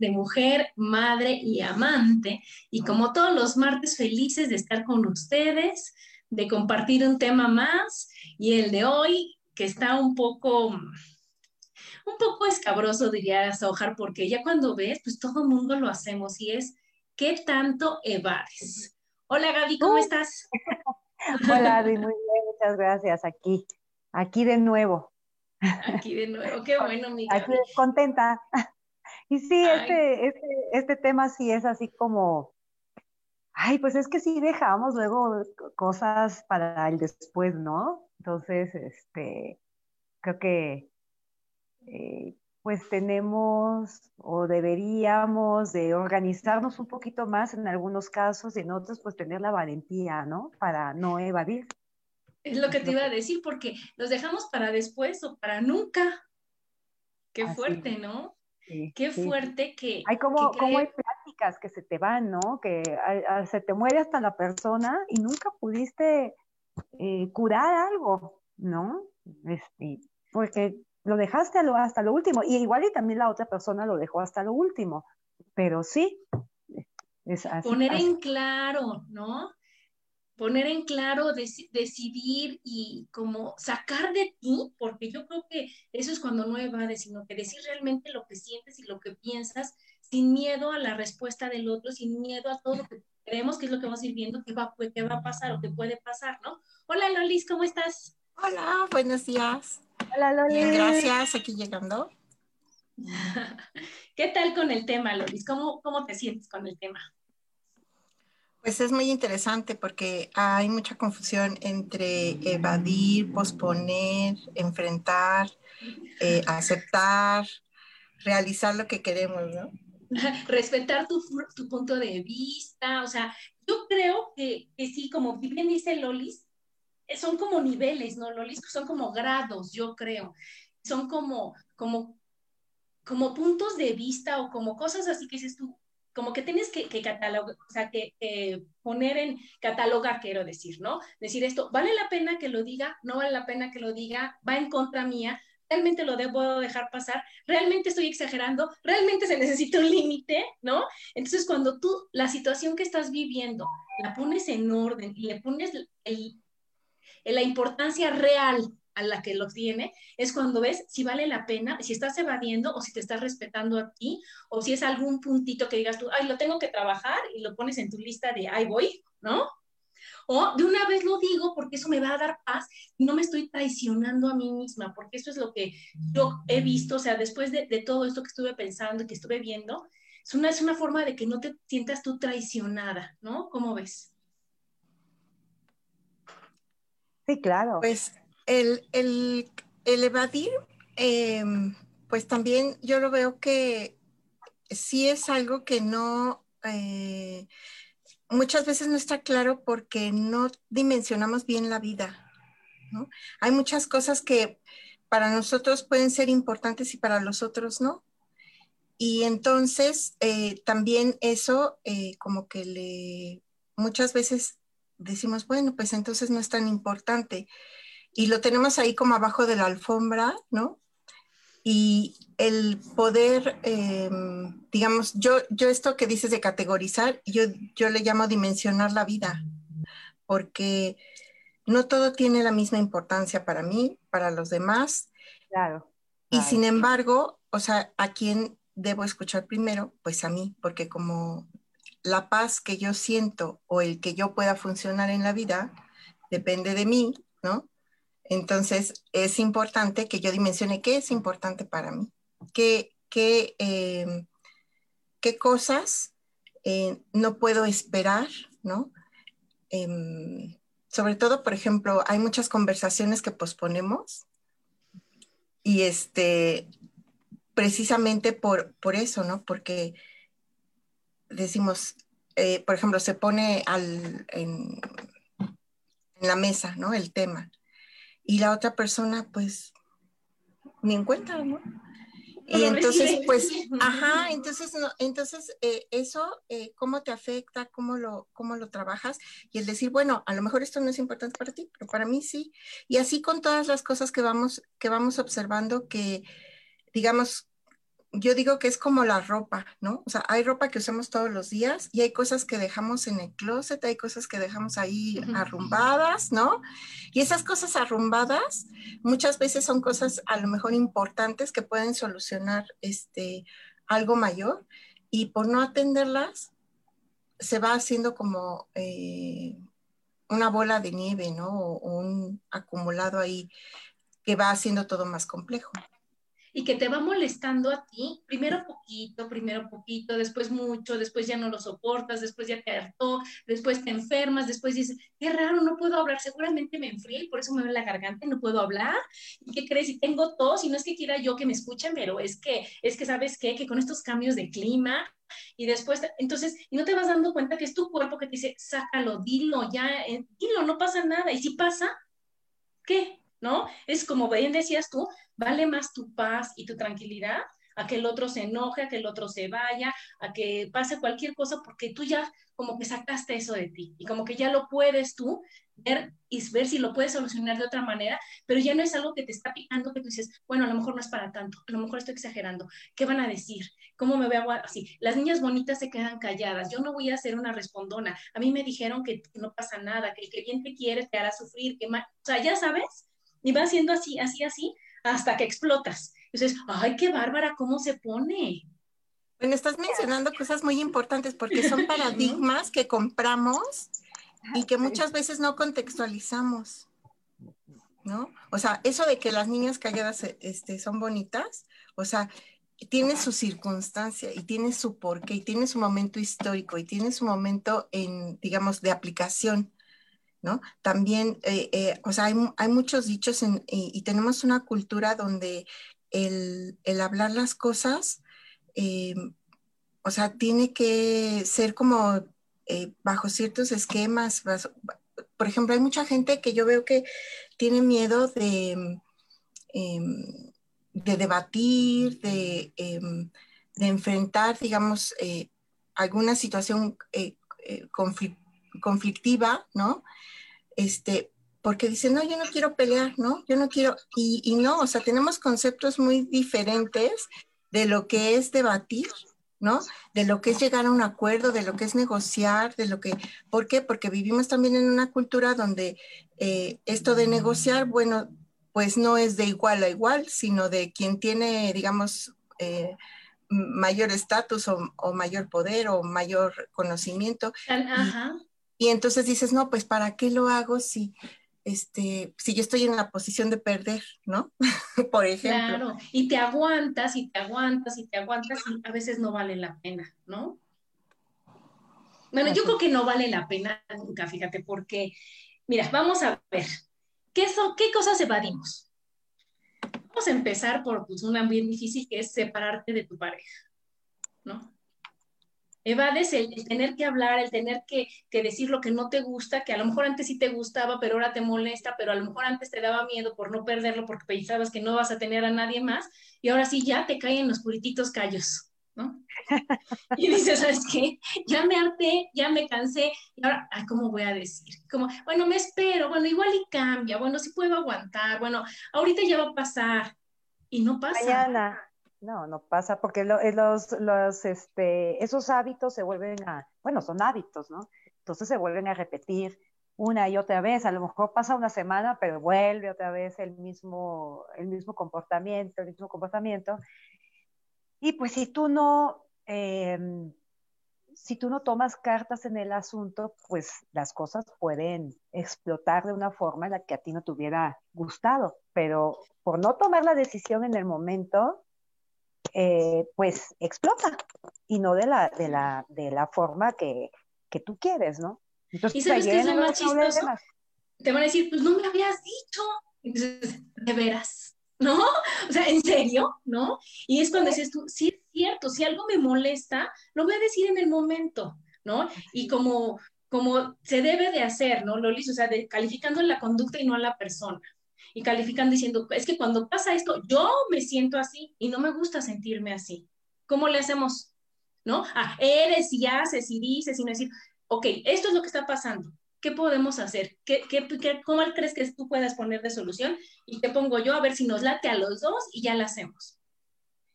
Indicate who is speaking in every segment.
Speaker 1: de mujer, madre y amante. Y como todos los martes, felices de estar con ustedes, de compartir un tema más. Y el de hoy, que está un poco, un poco escabroso, diría Sojar, porque ya cuando ves, pues todo el mundo lo hacemos y es, ¿qué tanto evades? Hola Gaby, ¿cómo estás?
Speaker 2: Hola, Gaby, muy bien, muchas gracias. Aquí, aquí de nuevo.
Speaker 1: Aquí de nuevo, qué bueno, mi
Speaker 2: Aquí contenta. Y sí, este, este, este tema sí es así como, ay, pues es que sí dejamos luego cosas para el después, ¿no? Entonces, este, creo que eh, pues tenemos o deberíamos de organizarnos un poquito más en algunos casos y en otros pues tener la valentía, ¿no? Para no evadir.
Speaker 1: Es lo que te iba a decir, porque los dejamos para después o para nunca. Qué fuerte, ¿no? Qué fuerte que...
Speaker 2: Hay como, como hay pláticas que se te van, ¿no? Que se te muere hasta la persona y nunca pudiste eh, curar algo, ¿no? Este, porque lo dejaste hasta lo último. Y igual y también la otra persona lo dejó hasta lo último. Pero sí,
Speaker 1: es así. Poner en claro, ¿no? Poner en claro, decidir y como sacar de ti, porque yo creo que eso es cuando no evades, sino que decir realmente lo que sientes y lo que piensas sin miedo a la respuesta del otro, sin miedo a todo lo que creemos que es lo que vamos a ir viendo que va, qué va a pasar o que puede pasar, ¿no? Hola Lolis, ¿cómo estás?
Speaker 3: Hola, buenos días.
Speaker 2: Hola Lolis.
Speaker 3: Bien, gracias, aquí llegando.
Speaker 1: ¿Qué tal con el tema, Lolis? ¿Cómo, cómo te sientes con el tema?
Speaker 3: Pues es muy interesante porque hay mucha confusión entre evadir, posponer, enfrentar, eh, aceptar, realizar lo que queremos, ¿no?
Speaker 1: Respetar tu, punto de vista, o sea, yo creo que, que sí, como bien dice Lolis, eh, son como niveles, ¿no, Lolis? Son como grados, yo creo. Son como, como, como puntos de vista o como cosas así que dices tú, como que tienes que, catalogar, o sea, que poner en catalogar, quiero decir, ¿no? Decir esto, ¿vale la pena que lo diga? ¿No vale la pena que lo diga? ¿Va en contra mía? ¿Realmente lo debo dejar pasar? ¿Realmente estoy exagerando? ¿Realmente se necesita un límite? ¿No? Entonces, cuando tú la situación que estás viviendo la pones en orden y le pones la importancia real a la que lo tiene, es cuando ves si vale la pena, si estás evadiendo o si te estás respetando a ti, o si es algún puntito que digas tú, ay, lo tengo que trabajar y lo pones en tu lista de, ay, voy, ¿no? O de una vez lo digo porque eso me va a dar paz y no me estoy traicionando a mí misma, porque eso es lo que yo he visto, o sea, después de, todo esto que estuve pensando y que estuve viendo, es una, es una forma de que no te sientas tú traicionada, ¿no? ¿Cómo ves?
Speaker 2: Sí, claro.
Speaker 3: Pues el, evadir, em, pues también yo lo veo que sí es algo que no, eh, muchas veces no está claro porque no dimensionamos bien la vida. Hay muchas cosas que para nosotros pueden ser importantes y para los otros no. Y entonces eh, también eso eh, como que le muchas veces decimos, bueno, pues entonces no es tan importante y lo tenemos ahí como abajo de la alfombra, ¿no? y el poder, em, digamos, yo, yo esto que dices de categorizar, yo, yo le llamo dimensionar la vida, porque no todo tiene la misma importancia para mí, para los demás.
Speaker 2: Claro.
Speaker 3: Y sin embargo, o sea, ¿a quién debo escuchar primero? Pues a mí, porque como la paz que yo siento o el que yo pueda funcionar en la vida depende de mí, ¿no? Entonces, es importante que yo dimensione qué es importante para mí, qué, qué, em, qué cosas eh, no puedo esperar, ¿no? Em, sobre todo, por ejemplo, hay muchas conversaciones que posponemos y este, precisamente por, por eso, ¿no? Porque decimos, eh, por ejemplo, se pone al, en, en la mesa, ¿no? El tema y la otra persona pues ni encuentra, ¿no? Y entonces, pues, ajá, entonces, no, entonces eh, eso, eh, ¿cómo te afecta? ¿Cómo lo, ¿Cómo lo trabajas? Y el decir, bueno, a lo mejor esto no es importante para ti, pero para mí sí. Y así con todas las cosas que vamos, que vamos observando que, digamos, yo digo que es como la ropa, ¿no? O sea, hay ropa que usamos todos los días y hay cosas que dejamos en el closet, hay cosas que dejamos ahí arrumbadas, ¿no? Y esas cosas arrumbadas muchas veces son cosas a lo mejor importantes que pueden solucionar este, algo mayor y por no atenderlas se va haciendo como eh, una bola de nieve, ¿no? o un acumulado ahí que va haciendo todo más complejo
Speaker 1: y que te va molestando a ti, primero poquito, primero poquito, después mucho, después ya no lo soportas, después ya te hartó, después te enfermas, después dices, qué raro, no puedo hablar, seguramente me enfrié por eso me duele la garganta y no puedo hablar. ¿Y qué crees? Y tengo tos y no es que quiera yo que me escuchen, pero es que, es que, ¿sabes qué? Que con estos cambios de clima y después, entonces, y no te vas dando cuenta que es tu cuerpo que te dice, sácalo, dilo, ya, eh, dilo, no pasa nada. Y si pasa, ¿qué? ¿no? Es como bien decías tú, vale más tu paz y tu tranquilidad a que el otro se enoje, a que el otro se vaya, a que pase cualquier cosa, porque tú ya como que sacaste eso de ti y como que ya lo puedes tú ver y ver si lo puedes solucionar de otra manera, pero ya no es algo que te está picando, que tú dices, bueno, a lo mejor no es para tanto, a lo mejor estoy exagerando, ¿qué van a decir? ¿Cómo me veo así? Las niñas bonitas se quedan calladas, yo no voy a ser una respondona, a mí me dijeron que no pasa nada, que el que bien te quiere te hará sufrir, que o sea, ya sabes, y va siendo así, así, así, hasta que explotas. Entonces, ay, qué bárbara, cómo se pone.
Speaker 3: Bueno, estás mencionando cosas muy importantes porque son paradigmas que compramos y que muchas veces no contextualizamos, ¿no? O sea, eso de que las niñas calladas este, son bonitas, o sea, tiene su circunstancia y tiene su porqué y tiene su momento histórico y tiene su momento en, digamos, de aplicación. ¿No? También, eh, eh, o sea, hay, muchos dichos y, tenemos una cultura donde el, hablar las cosas, eh, o sea, tiene que ser como bajo ciertos esquemas. por ejemplo, hay mucha gente que yo veo que tiene miedo de, em, de debatir, de, em, de, enfrentar, digamos, alguna situación conflictiva, ¿no? Este, porque dicen, no, yo no quiero pelear, ¿no? Yo no quiero, y, y, no, o sea, tenemos conceptos muy diferentes de lo que es debatir, ¿no? De lo que es llegar a un acuerdo, de lo que es negociar, de lo que, ¿por qué? Porque vivimos también en una cultura donde eh, esto de negociar, bueno, pues no es de igual a igual, sino de quien tiene, digamos, eh, mayor estatus o, mayor poder o mayor conocimiento. Ajá. Entonces dices, no, pues ¿para qué lo hago si, este, si yo estoy en la posición de perder, ¿no? Por ejemplo.
Speaker 1: Claro, y te aguantas y te aguantas y te aguantas y a veces no vale la pena, ¿no? Bueno, yo creo que no vale la pena nunca, fíjate, porque, mira, vamos a ver, ¿qué, son, qué cosas evadimos? Vamos a empezar por pues, una bien difícil que es separarte de tu pareja, ¿no? Evades el, tener que hablar, el tener que, decir lo que no te gusta, que a lo mejor antes sí te gustaba, pero ahora te molesta, pero a lo mejor antes te daba miedo por no perderlo porque pensabas que no vas a tener a nadie más y ahora sí ya te caen los purititos callos, ¿no? Y dices, ¿sabes qué? Ya me harté, ya me cansé y ahora, ¿cómo voy a decir? Como, bueno, me espero, bueno, igual y cambia, bueno, sí puedo aguantar, bueno, ahorita ya va a pasar. y no pasa.
Speaker 2: Mañana. No, no pasa porque eh, los, este, esos hábitos se vuelven a, bueno, son hábitos, ¿no? Entonces se vuelven a repetir una y otra vez. A lo mejor pasa una semana, pero vuelve otra vez el mismo, el mismo comportamiento, el mismo comportamiento. Y pues si tú no, em, si tú no tomas cartas en el asunto, pues las cosas pueden explotar de una forma en la que a ti no te hubiera gustado. Pero por no tomar la decisión en el momento, eh, pues explota y no de la, de la, de la forma que, que tú quieres, ¿no?
Speaker 1: Entonces, ¿Y sabes qué es lo más chistoso? Te van a decir, pues no me habías dicho. de veras, ¿no? O sea, ¿en serio? ¿No? Y es cuando dices tú, sí es cierto, si algo me molesta, lo voy a decir en el momento, ¿no? Y como, como se debe de hacer, ¿no, Lolis? O sea, de, calificando la conducta y no a la persona y califican diciendo, es que cuando pasa esto, yo me siento así y no me gusta sentirme así. ¿Cómo le hacemos? ¿No? Ah, eres y haces y dices y no decir, ok, esto es lo que está pasando. ¿Qué podemos hacer? ¿Qué, qué, cómo crees que tú puedas poner de solución? Y te pongo yo a ver si nos late a los dos y ya la hacemos.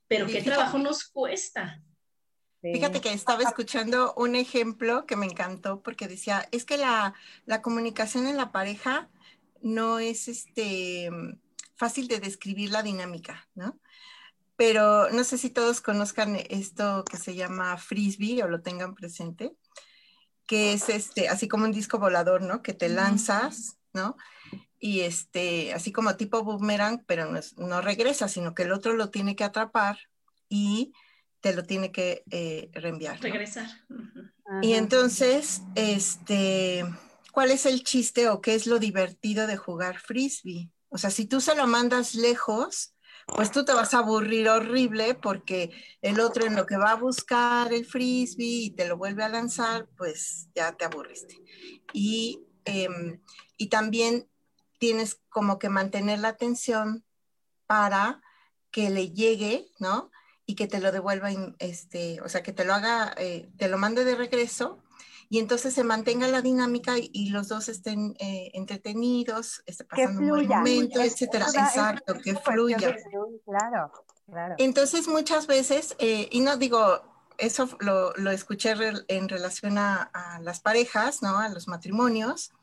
Speaker 1: Pero qué trabajo nos cuesta.
Speaker 3: Fíjate que estaba escuchando un ejemplo que me encantó porque decía, es que la, la comunicación en la pareja no es este, fácil de describir la dinámica, ¿no? Pero no sé si todos conozcan esto que se llama frisbee o lo tengan presente, que es este, así como un disco volador, ¿no? Que te lanzas, ¿no? Y este, así como tipo boomerang, pero no, no regresa, sino que el otro lo tiene que atrapar y te lo tiene que eh, reenviar.
Speaker 1: Regresar.
Speaker 3: Y entonces, este, cuál es el chiste o qué es lo divertido de jugar frisbee. O sea, si tú se lo mandas lejos, pues tú te vas a aburrir horrible porque el otro en lo que va a buscar el frisbee y te lo vuelve a lanzar, pues ya te aburriste. Y, em, y también tienes como que mantener la atención para que le llegue, ¿no? Y que te lo devuelva, este, o sea, que te lo haga, eh, te lo mande de regreso y entonces se mantenga la dinámica y, los dos estén eh, entretenidos, esté pasando un buen momento, etcétera. Exacto, que fluya.
Speaker 2: Claro, claro.
Speaker 3: Entonces muchas veces, eh, y no digo, eso lo, lo escuché en relación a, las parejas, ¿no? A los matrimonios.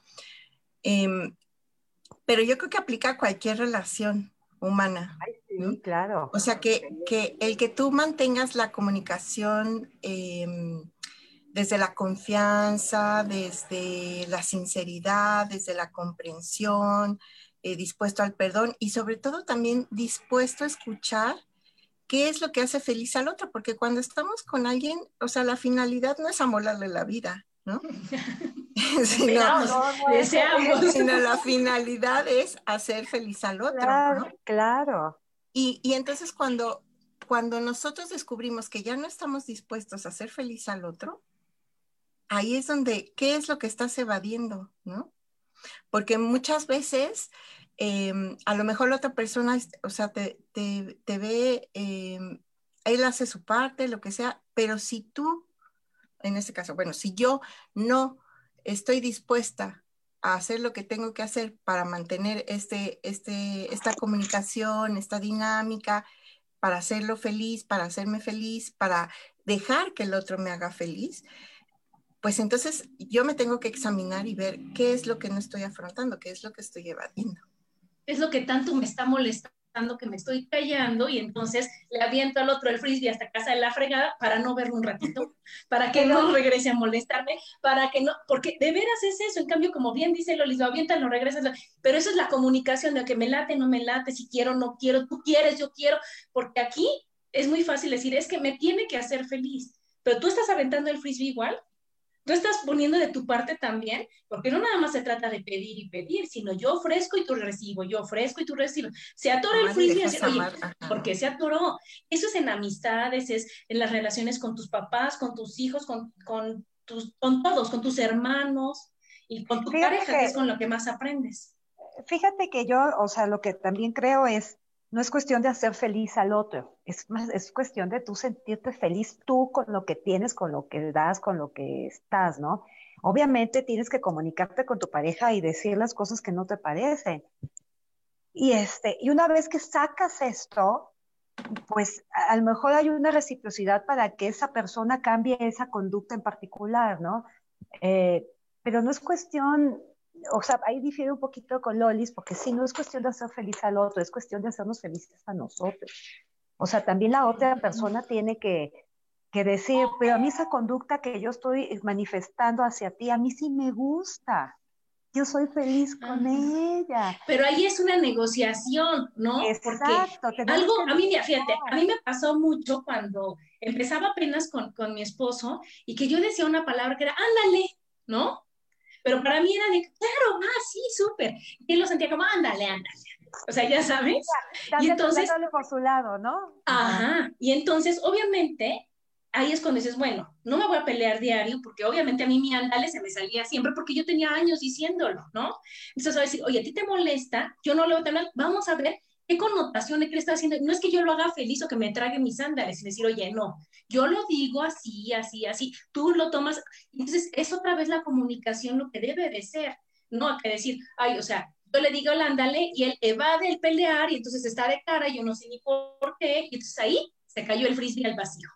Speaker 3: Em, pero yo creo que aplica a cualquier relación humana.
Speaker 2: sí, claro.
Speaker 3: O sea, que, que, el que tú mantengas la comunicación eh, desde la confianza, desde la sinceridad, desde la comprensión, eh, dispuesto al perdón y sobre todo también dispuesto a escuchar qué es lo que hace feliz al otro, porque cuando estamos con alguien, o sea, la finalidad no es amolarle la vida, ¿no?
Speaker 1: sino, deseamos.
Speaker 3: sino la finalidad es hacer feliz al otro.
Speaker 2: Claro, claro.
Speaker 3: Y, y entonces cuando, cuando nosotros descubrimos que ya no estamos dispuestos a hacer feliz al otro, ahí es donde, ¿qué es lo que estás evadiendo? ¿No? Porque muchas veces, em, a lo mejor la otra persona, o sea, te, ve, em, él hace su parte, lo que sea, pero si tú, en este caso, bueno, si yo no estoy dispuesta a hacer lo que tengo que hacer para mantener este, este, esta comunicación, esta dinámica, para hacerlo feliz, para hacerme feliz, para dejar que el otro me haga feliz, pues entonces yo me tengo que examinar y ver qué es lo que no estoy afrontando, qué es lo que estoy evadiendo.
Speaker 1: Es lo que tanto me está molestando que me estoy callando y entonces le aviento al otro el frisbee hasta casa de la fregada para no verlo un ratito, para que no regrese a molestarme, para que no, porque de veras es eso, en cambio como bien dice Lolis, lo avientan, lo regresas, pero eso es la comunicación de que me late, no me late, si quiero, no quiero, tú quieres, yo quiero, porque aquí es muy fácil decir, es que me tiene que hacer feliz, pero tú estás aventando el frisbee igual, tú estás poniendo de tu parte también, porque no nada más se trata de pedir y pedir, sino yo ofrezco y tú recibo, yo ofrezco y tú recibes. Se atora el frisbee, oye, ¿por qué se atoró? Eso es en amistades, es en las relaciones con tus papás, con tus hijos, con, con, tus, con todos, con tus hermanos y con tu pareja, que es con lo que más aprendes.
Speaker 2: Fíjate que yo, o sea, lo que también creo es, no es cuestión de hacer feliz al otro, es, más, es cuestión de tú sentirte feliz tú con lo que tienes, con lo que das, con lo que estás, ¿no? Obviamente tienes que comunicarte con tu pareja y decir las cosas que no te parecen, Y, este, y una vez que sacas esto, pues a, lo mejor hay una reciprocidad para que esa persona cambie esa conducta en particular, ¿no? Eh, pero no es cuestión, o sea, ahí difiere un poquito con Lolis, porque sí, no es cuestión de hacer feliz al otro, es cuestión de hacernos felices a nosotros. O sea, también la otra persona tiene que, que decir, pero a mí esa conducta que yo estoy manifestando hacia ti, a mí sí me gusta. Yo soy feliz con ella.
Speaker 1: Pero ahí es una negociación, ¿no?
Speaker 2: Exacto.
Speaker 1: Porque algo, a mí, fíjate, a mí me pasó mucho cuando empezaba apenas con, con mi esposo y que yo decía una palabra que era, ándale, ¿no? Pero para mí era de, claro, ah, sí, súper. Y él lo sentía como, ándale, ándale. O sea, ya sabes.
Speaker 2: y entonces. por su lado, ¿no?
Speaker 1: Ajá. Y entonces, obviamente, ahí es cuando dices, bueno, no me voy a pelear diario, porque obviamente a mí mi andale se me salía siempre, porque yo tenía años diciéndolo, ¿no? Entonces, a decir, oye, a ti te molesta, yo no lo voy a tener, vamos a ver qué connotación que le está haciendo. No es que yo lo haga feliz o que me trague mis sandales y decir, oye, no, yo lo digo así, así, así, tú lo tomas. Entonces, es otra vez la comunicación lo que debe de ser, no que decir, ay, o sea, yo le digo ándale y él evade el pelear y entonces está de cara, yo no sé ni por qué, y entonces ahí se cayó el frisbee al vacío.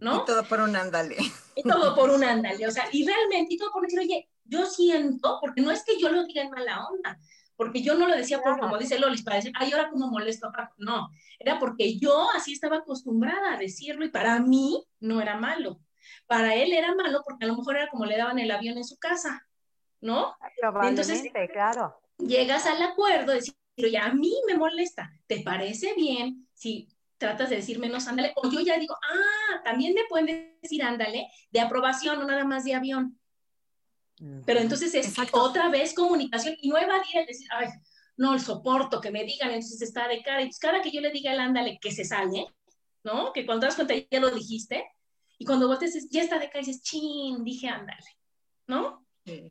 Speaker 1: ¿no?
Speaker 3: Y todo por un ándale.
Speaker 1: Y todo por un ándale, o sea, y realmente, y todo por decir, oye, yo siento, porque no es que yo lo diga en mala onda, porque yo no lo decía por, como dice Lolis, para decir, ay, ahora como molesto a Paco. No, era porque yo así estaba acostumbrada a decirlo y para mí no era malo. Para él era malo porque a lo mejor era como le daban el avión en su casa, ¿no?
Speaker 2: Entonces, claro.
Speaker 1: Llegas al acuerdo de decir, oye, a mí me molesta, ¿te parece bien si tratas de decir menos ándale, o yo ya digo, ah, también me pueden decir ándale de aprobación, no nada más de avión. Pero entonces es otra vez comunicación y no evadir el decir, ay, no, el soporto, que me digan, entonces está de cara. Y cada que yo le diga el ándale, que se sale, ¿no? Que cuando das cuenta ya lo dijiste, y cuando volteas, ya está de cara y dices, chin, dije ándale, ¿no?
Speaker 2: Sí.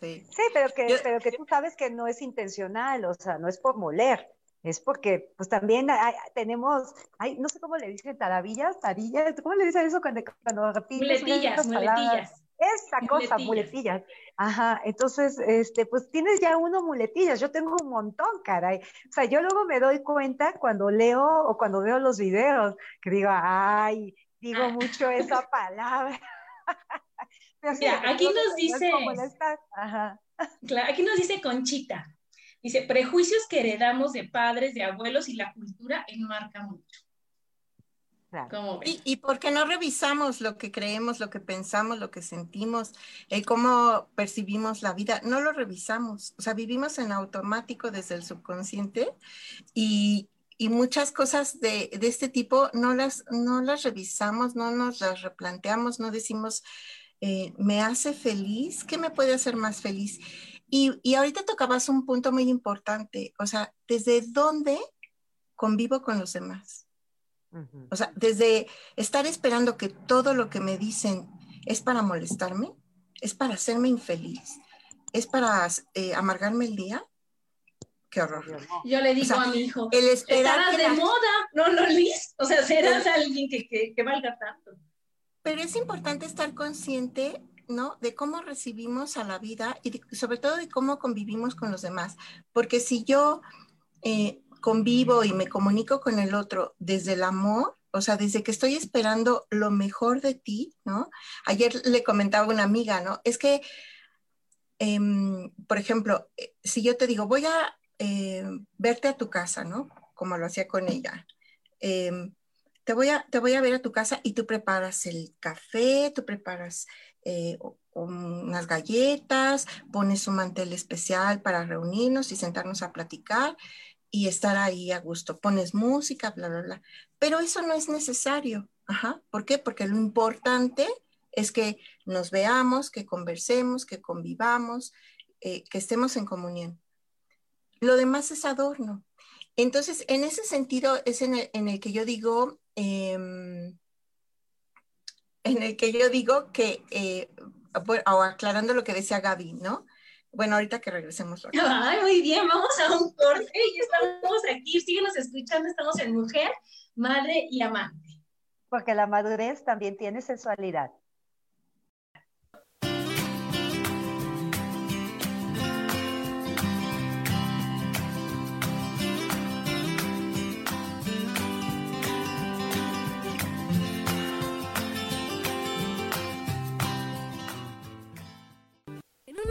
Speaker 2: Sí, pero, que, pero que tú sabes que no es intencional, o sea, no es por moler es porque pues también tenemos, hay, no sé cómo le dicen, taravillas, tarillas, ¿cómo le dicen eso cuando, cuando
Speaker 1: repites? Muletillas, muletillas.
Speaker 2: Esta cosa, muletillas. Ajá, entonces, este, pues tienes ya uno muletillas, yo tengo un montón, caray. O sea, yo luego me doy cuenta cuando leo o cuando veo los videos, que digo, ay, digo ah. mucho esa palabra.
Speaker 1: Mira, aquí nos dice, Ajá. aquí nos dice Conchita, Dice, prejuicios que heredamos de padres, de abuelos y la cultura enmarca mucho.
Speaker 3: Y, y porque no revisamos lo que creemos, lo que pensamos, lo que sentimos, el cómo percibimos la vida, no lo revisamos. O sea, vivimos en automático desde el subconsciente y, y muchas cosas de, de, este tipo no las, no las revisamos, no nos las replanteamos, no decimos, eh, ¿me hace feliz? ¿Qué me puede hacer más feliz? Y, y ahorita tocabas un punto muy importante, o sea, ¿desde dónde convivo con los demás? O sea, desde estar esperando que todo lo que me dicen es para molestarme, es para hacerme infeliz, es para eh, amargarme el día. Qué horror.
Speaker 1: Yo le digo a mi hijo, el esperar de moda, no, no, Liz. O sea, serás alguien que, que, que valga tanto.
Speaker 3: Pero es importante estar consciente ¿no? De cómo recibimos a la vida y sobre todo de cómo convivimos con los demás. Porque si yo eh, convivo y me comunico con el otro desde el amor, o sea, desde que estoy esperando lo mejor de ti, ¿no? Ayer le comentaba una amiga, ¿no? Es que, em, por ejemplo, eh, si yo te digo, voy a eh, verte a tu casa, ¿no? Como lo hacía con ella. Em, te voy, a, te voy a ver a tu casa y tú preparas el café, tú preparas eh, unas galletas, pones un mantel especial para reunirnos y sentarnos a platicar y estar ahí a gusto. Pones música, bla, bla, bla. Pero eso no es necesario. Ajá. ¿Por qué? Porque lo importante es que nos veamos, que conversemos, que convivamos, eh, que estemos en comunión. Lo demás es adorno. Entonces, en ese sentido es en el, que yo digo, em, en el que yo digo que, eh, o aclarando lo que decía Gaby, ¿no? Bueno, ahorita que regresemos.
Speaker 1: Ay, muy bien, vamos a un corte y estamos aquí, síguenos escuchando, estamos en Mujer, Madre y Amante.
Speaker 2: Porque la madurez también tiene sensualidad.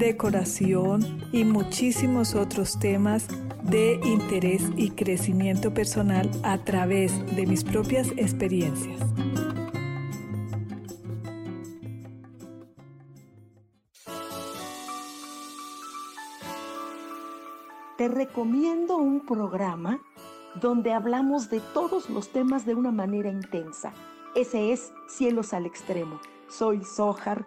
Speaker 4: decoración y muchísimos otros temas de interés y crecimiento personal a través de mis propias experiencias.
Speaker 5: te recomiendo un programa donde hablamos de todos los temas de una manera intensa. Ese es Cielos al Extremo. Soy Sojar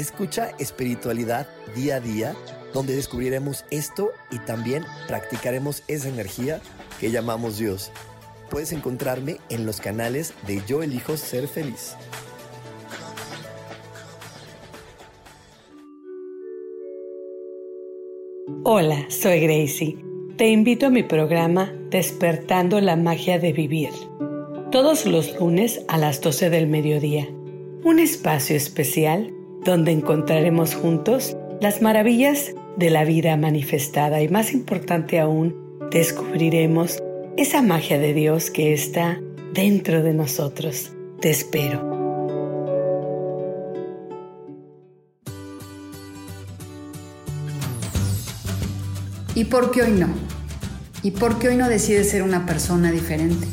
Speaker 6: Escucha espiritualidad día a día, donde descubriremos esto y también practicaremos esa energía que llamamos Dios. Puedes encontrarme en los canales de Yo elijo ser feliz.
Speaker 7: Hola, soy Gracie. Te invito a mi programa Despertando la magia de vivir todos los lunes a las 12 del mediodía. Un espacio especial donde encontraremos juntos las maravillas de la vida manifestada y más importante aún, descubriremos esa magia de Dios que está dentro de nosotros. Te espero.
Speaker 8: ¿Y por qué hoy no? ¿Y por qué hoy no decides ser una persona diferente?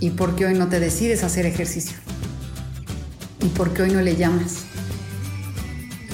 Speaker 8: ¿Y por qué hoy no te decides hacer ejercicio? ¿Y por qué hoy no le llamas?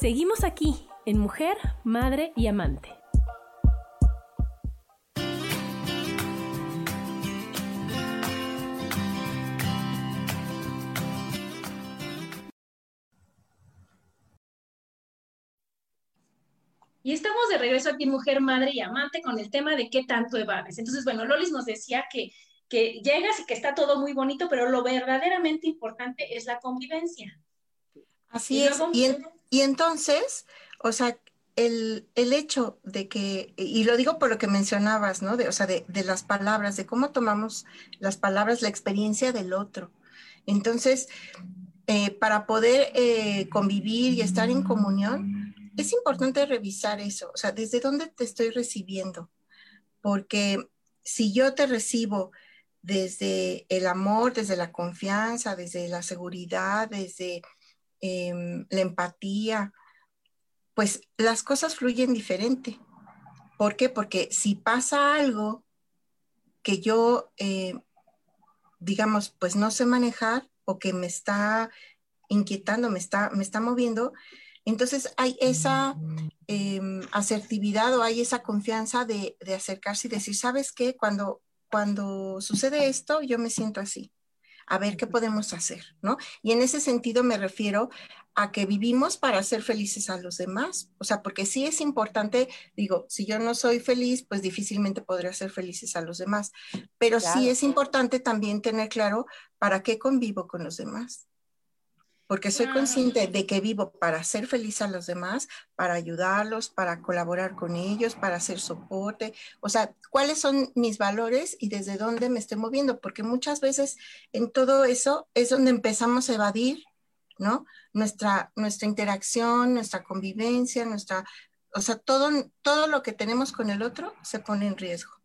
Speaker 9: Seguimos aquí en Mujer, Madre y Amante.
Speaker 1: Y estamos de regreso aquí Mujer, Madre y Amante con el tema de qué tanto evades. Entonces, bueno, Lolis nos decía que, que llegas y que está todo muy bonito, pero lo verdaderamente importante es la convivencia.
Speaker 3: Así es. Y entonces, o sea, el, hecho de que, y lo digo por lo que mencionabas, ¿no? De, o sea, de, las palabras, de cómo tomamos las palabras, la experiencia del otro. Entonces, eh, para poder eh, convivir y estar en comunión, es importante revisar eso, o sea, desde dónde te estoy recibiendo. Porque si yo te recibo desde el amor, desde la confianza, desde la seguridad, desde Em, la empatía, pues las cosas fluyen diferente. ¿Por qué? Porque si pasa algo que yo, eh, digamos, pues no sé manejar o que me está inquietando, me está, me está moviendo, entonces hay esa em, asertividad o hay esa confianza de, de, acercarse y decir, ¿sabes qué? Cuando, cuando sucede esto, yo me siento así a ver qué podemos hacer, ¿no? Y en ese sentido me refiero a que vivimos para ser felices a los demás, o sea, porque sí es importante, digo, si yo no soy feliz, pues difícilmente podré ser felices a los demás, pero sí es importante también tener claro para qué convivo con los demás porque soy consciente de que vivo para ser feliz a los demás, para ayudarlos, para colaborar con ellos, para hacer soporte, o sea, cuáles son mis valores y desde dónde me estoy moviendo, porque muchas veces en todo eso es donde empezamos a evadir, ¿no? Nuestra, nuestra interacción, nuestra convivencia, nuestra o sea, todo, todo lo que tenemos con el otro se pone en riesgo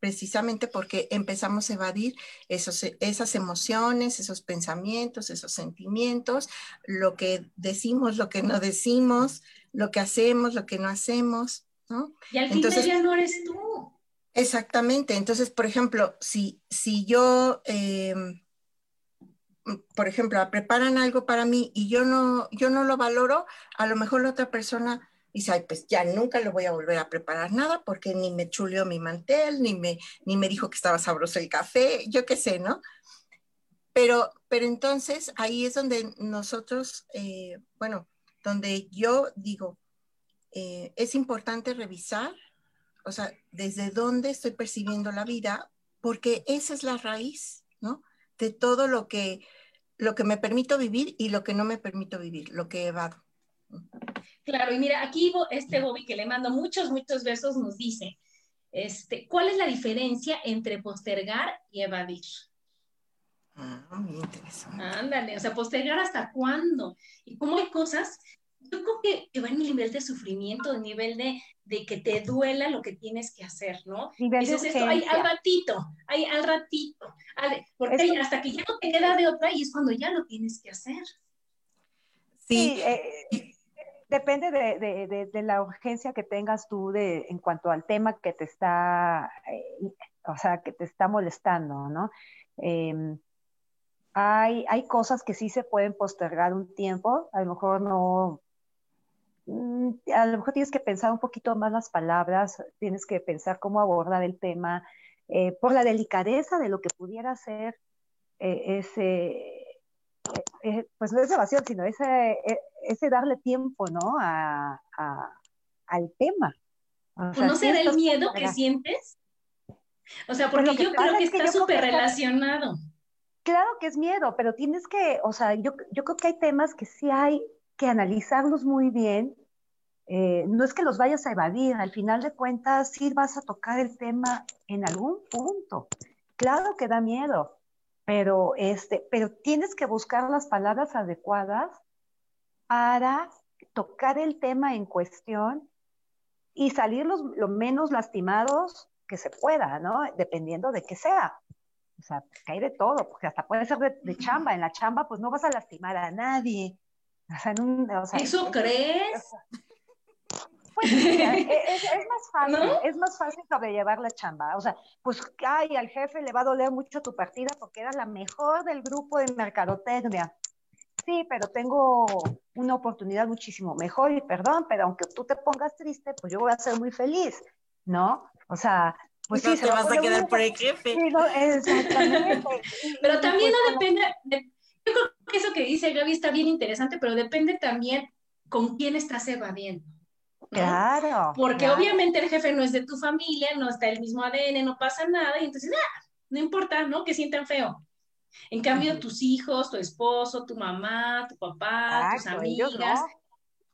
Speaker 3: precisamente porque empezamos a evadir esos, esas emociones, esos pensamientos, esos sentimientos, lo que decimos, lo que no decimos, lo que hacemos, lo que no hacemos, ¿no?
Speaker 1: Y al final ya no eres tú.
Speaker 3: Exactamente. Entonces, por ejemplo, si, si yo, eh, por ejemplo, preparan algo para mí y yo no, yo no lo valoro, a lo mejor la otra persona dice, ay, pues ya nunca le voy a volver a preparar nada porque ni me chuleó mi mantel, ni me, ni me dijo que estaba sabroso el café, yo qué sé, ¿no? Pero, pero entonces ahí es donde nosotros, eh, bueno, donde yo digo, eh, es importante revisar, o sea, desde dónde estoy percibiendo la vida, porque esa es la raíz, ¿no? De todo lo que, lo que me permito vivir y lo que no me permito vivir, lo que evado.
Speaker 1: Claro, y mira, aquí este Bobby que le mando muchos, muchos besos nos dice, este, ¿cuál es la diferencia entre postergar y evadir?
Speaker 3: Ah, muy interesante.
Speaker 1: Ándale, o sea, postergar hasta cuándo. Y cómo hay cosas, yo creo que, que va en el nivel de sufrimiento, el nivel de, de, que te duela lo que tienes que hacer, ¿no? Dices esto, al ratito, ay, al ratito, porque hasta que ya no te queda de otra y es cuando ya lo tienes que hacer.
Speaker 2: Sí, sí eh, Depende de, la urgencia que tengas tú de, en cuanto al tema que te está, eh, o sea, que te está molestando, ¿no? Em, hay, hay cosas que sí se pueden postergar un tiempo, a lo mejor no, mm, a lo mejor tienes que pensar un poquito más las palabras, tienes que pensar cómo abordar el tema, eh, por la delicadeza de lo que pudiera ser eh, ese, pues no es evasión, sino ese, ese darle tiempo, ¿no? A, al tema.
Speaker 1: O sea, ¿No será el miedo que sientes? O sea, porque yo creo que está súper relacionado.
Speaker 2: Claro que es miedo, pero tienes que, o sea, yo, yo creo que hay temas que sí hay que analizarlos muy bien. Eh, no es que los vayas a evadir, al final de cuentas sí vas a tocar el tema en algún punto. Claro que da miedo, pero, este, pero tienes que buscar las palabras adecuadas para tocar el tema en cuestión y salir lo menos lastimados que se pueda, ¿no? Dependiendo de qué sea. O sea, que hay de todo, porque hasta puede ser de, chamba. En la chamba, pues no vas a lastimar a nadie.
Speaker 1: O sea, en un, ¿Eso crees?
Speaker 2: Pues es, más fácil, es más fácil sobrellevar la chamba. O sea, pues, ay, al jefe le va a doler mucho tu partida porque eras la mejor del grupo de mercadotecnia sí, pero tengo una oportunidad muchísimo mejor y perdón, pero aunque tú te pongas triste, pues yo voy a ser muy feliz, ¿no? O sea, pues sí,
Speaker 3: te vas a quedar por el jefe.
Speaker 2: Sí, no, exactamente.
Speaker 1: pero también no pues, depende, yo creo que eso que dice Gaby está bien interesante, pero depende también con quién estás evadiendo.
Speaker 2: Claro.
Speaker 1: Porque obviamente el jefe no es de tu familia, no está el mismo ADN, no pasa nada, y entonces, ah, no importa, ¿no? Que sientan feo. En cambio, tus hijos, tu esposo, tu mamá, tu papá, tus amigas.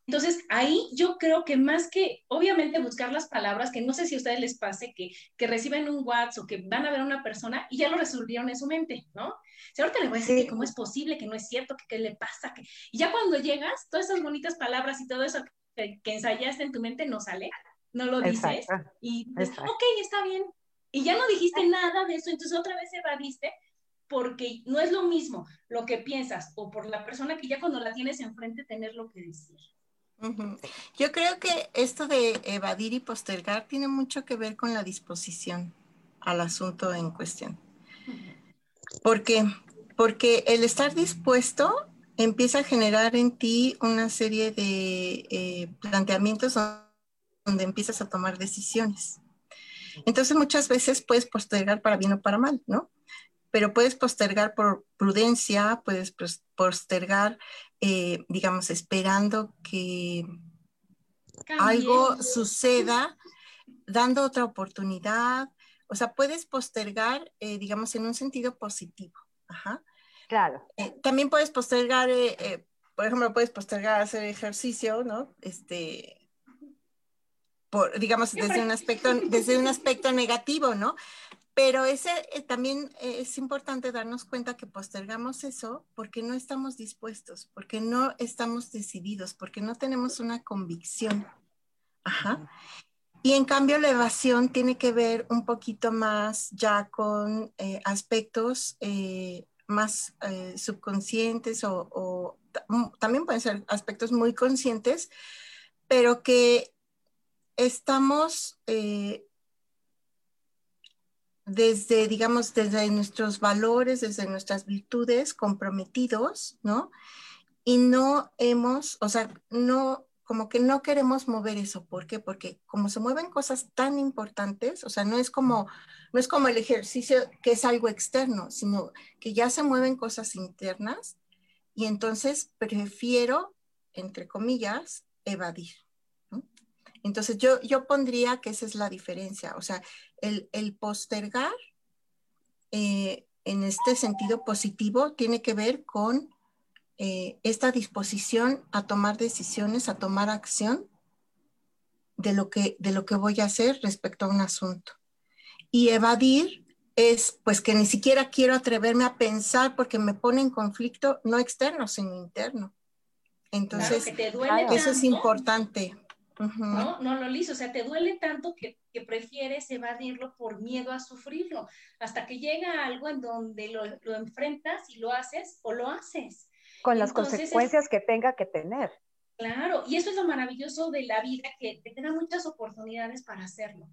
Speaker 1: Entonces, ahí yo creo que más que, obviamente, buscar las palabras, que no sé si a ustedes les pase que, que reciben un WhatsApp o que van a ver a una persona y ya lo resolvieron en su mente, ¿no? Si ahorita le voy a decir que cómo es posible, que no es cierto, que qué le pasa, que... Y ya cuando llegas, todas esas bonitas palabras y todo eso que, ensayaste en tu mente no sale, no lo dices. Y dices, ok, está bien. Y ya no dijiste nada de eso, entonces otra vez evadiste porque no es lo mismo lo que piensas o por la persona que ya cuando la tienes enfrente tener lo que decir.
Speaker 3: Yo creo que esto de evadir y postergar tiene mucho que ver con la disposición al asunto en cuestión. Porque, porque el estar dispuesto empieza a generar en ti una serie de eh, planteamientos donde empiezas a tomar decisiones. Entonces muchas veces puedes postergar para bien o para mal, ¿no? pero puedes postergar por prudencia, puedes postergar, eh, digamos, esperando que algo suceda, dando otra oportunidad. O sea, puedes postergar, eh, digamos, en un sentido positivo. Ajá.
Speaker 2: Claro.
Speaker 3: Eh, también puedes postergar, por ejemplo, puedes postergar hacer ejercicio, ¿no? Este, por, digamos, desde un aspecto, desde un aspecto negativo, ¿no? Pero ese eh, también es importante darnos cuenta que postergamos eso porque no estamos dispuestos, porque no estamos decididos, porque no tenemos una convicción Ajá. Y en cambio la evasión tiene que ver un poquito más ya con eh, aspectos eh, más eh, subconscientes o, mm, también pueden ser aspectos muy conscientes, pero que estamos desde, digamos, desde nuestros valores, desde nuestras virtudes comprometidos, ¿no? Y no hemos, o sea, no, como que no queremos mover eso. ¿Por qué? Porque como se mueven cosas tan importantes, o sea, no es como, no es como el ejercicio que es algo externo, sino que ya se mueven cosas internas y entonces prefiero, entre comillas, evadir. Entonces yo, yo pondría que esa es la diferencia, o sea, el, postergar eh, en este sentido positivo tiene que ver con eh, esta disposición a tomar decisiones, a tomar acción de lo, que, de lo que voy a hacer respecto a un asunto. Y evadir es pues que ni siquiera quiero atreverme a pensar porque me pone en conflicto no externo, sino interno. Entonces, eso es importante.
Speaker 1: ¿no? No lo liso, o sea, te duele tanto que, que, prefieres evadirlo por miedo a sufrirlo, hasta que llega algo en donde lo, lo enfrentas y lo haces o lo haces.
Speaker 2: Con las consecuencias que tenga que tener.
Speaker 1: Claro, y eso es lo maravilloso de la vida, que te da muchas oportunidades para hacerlo.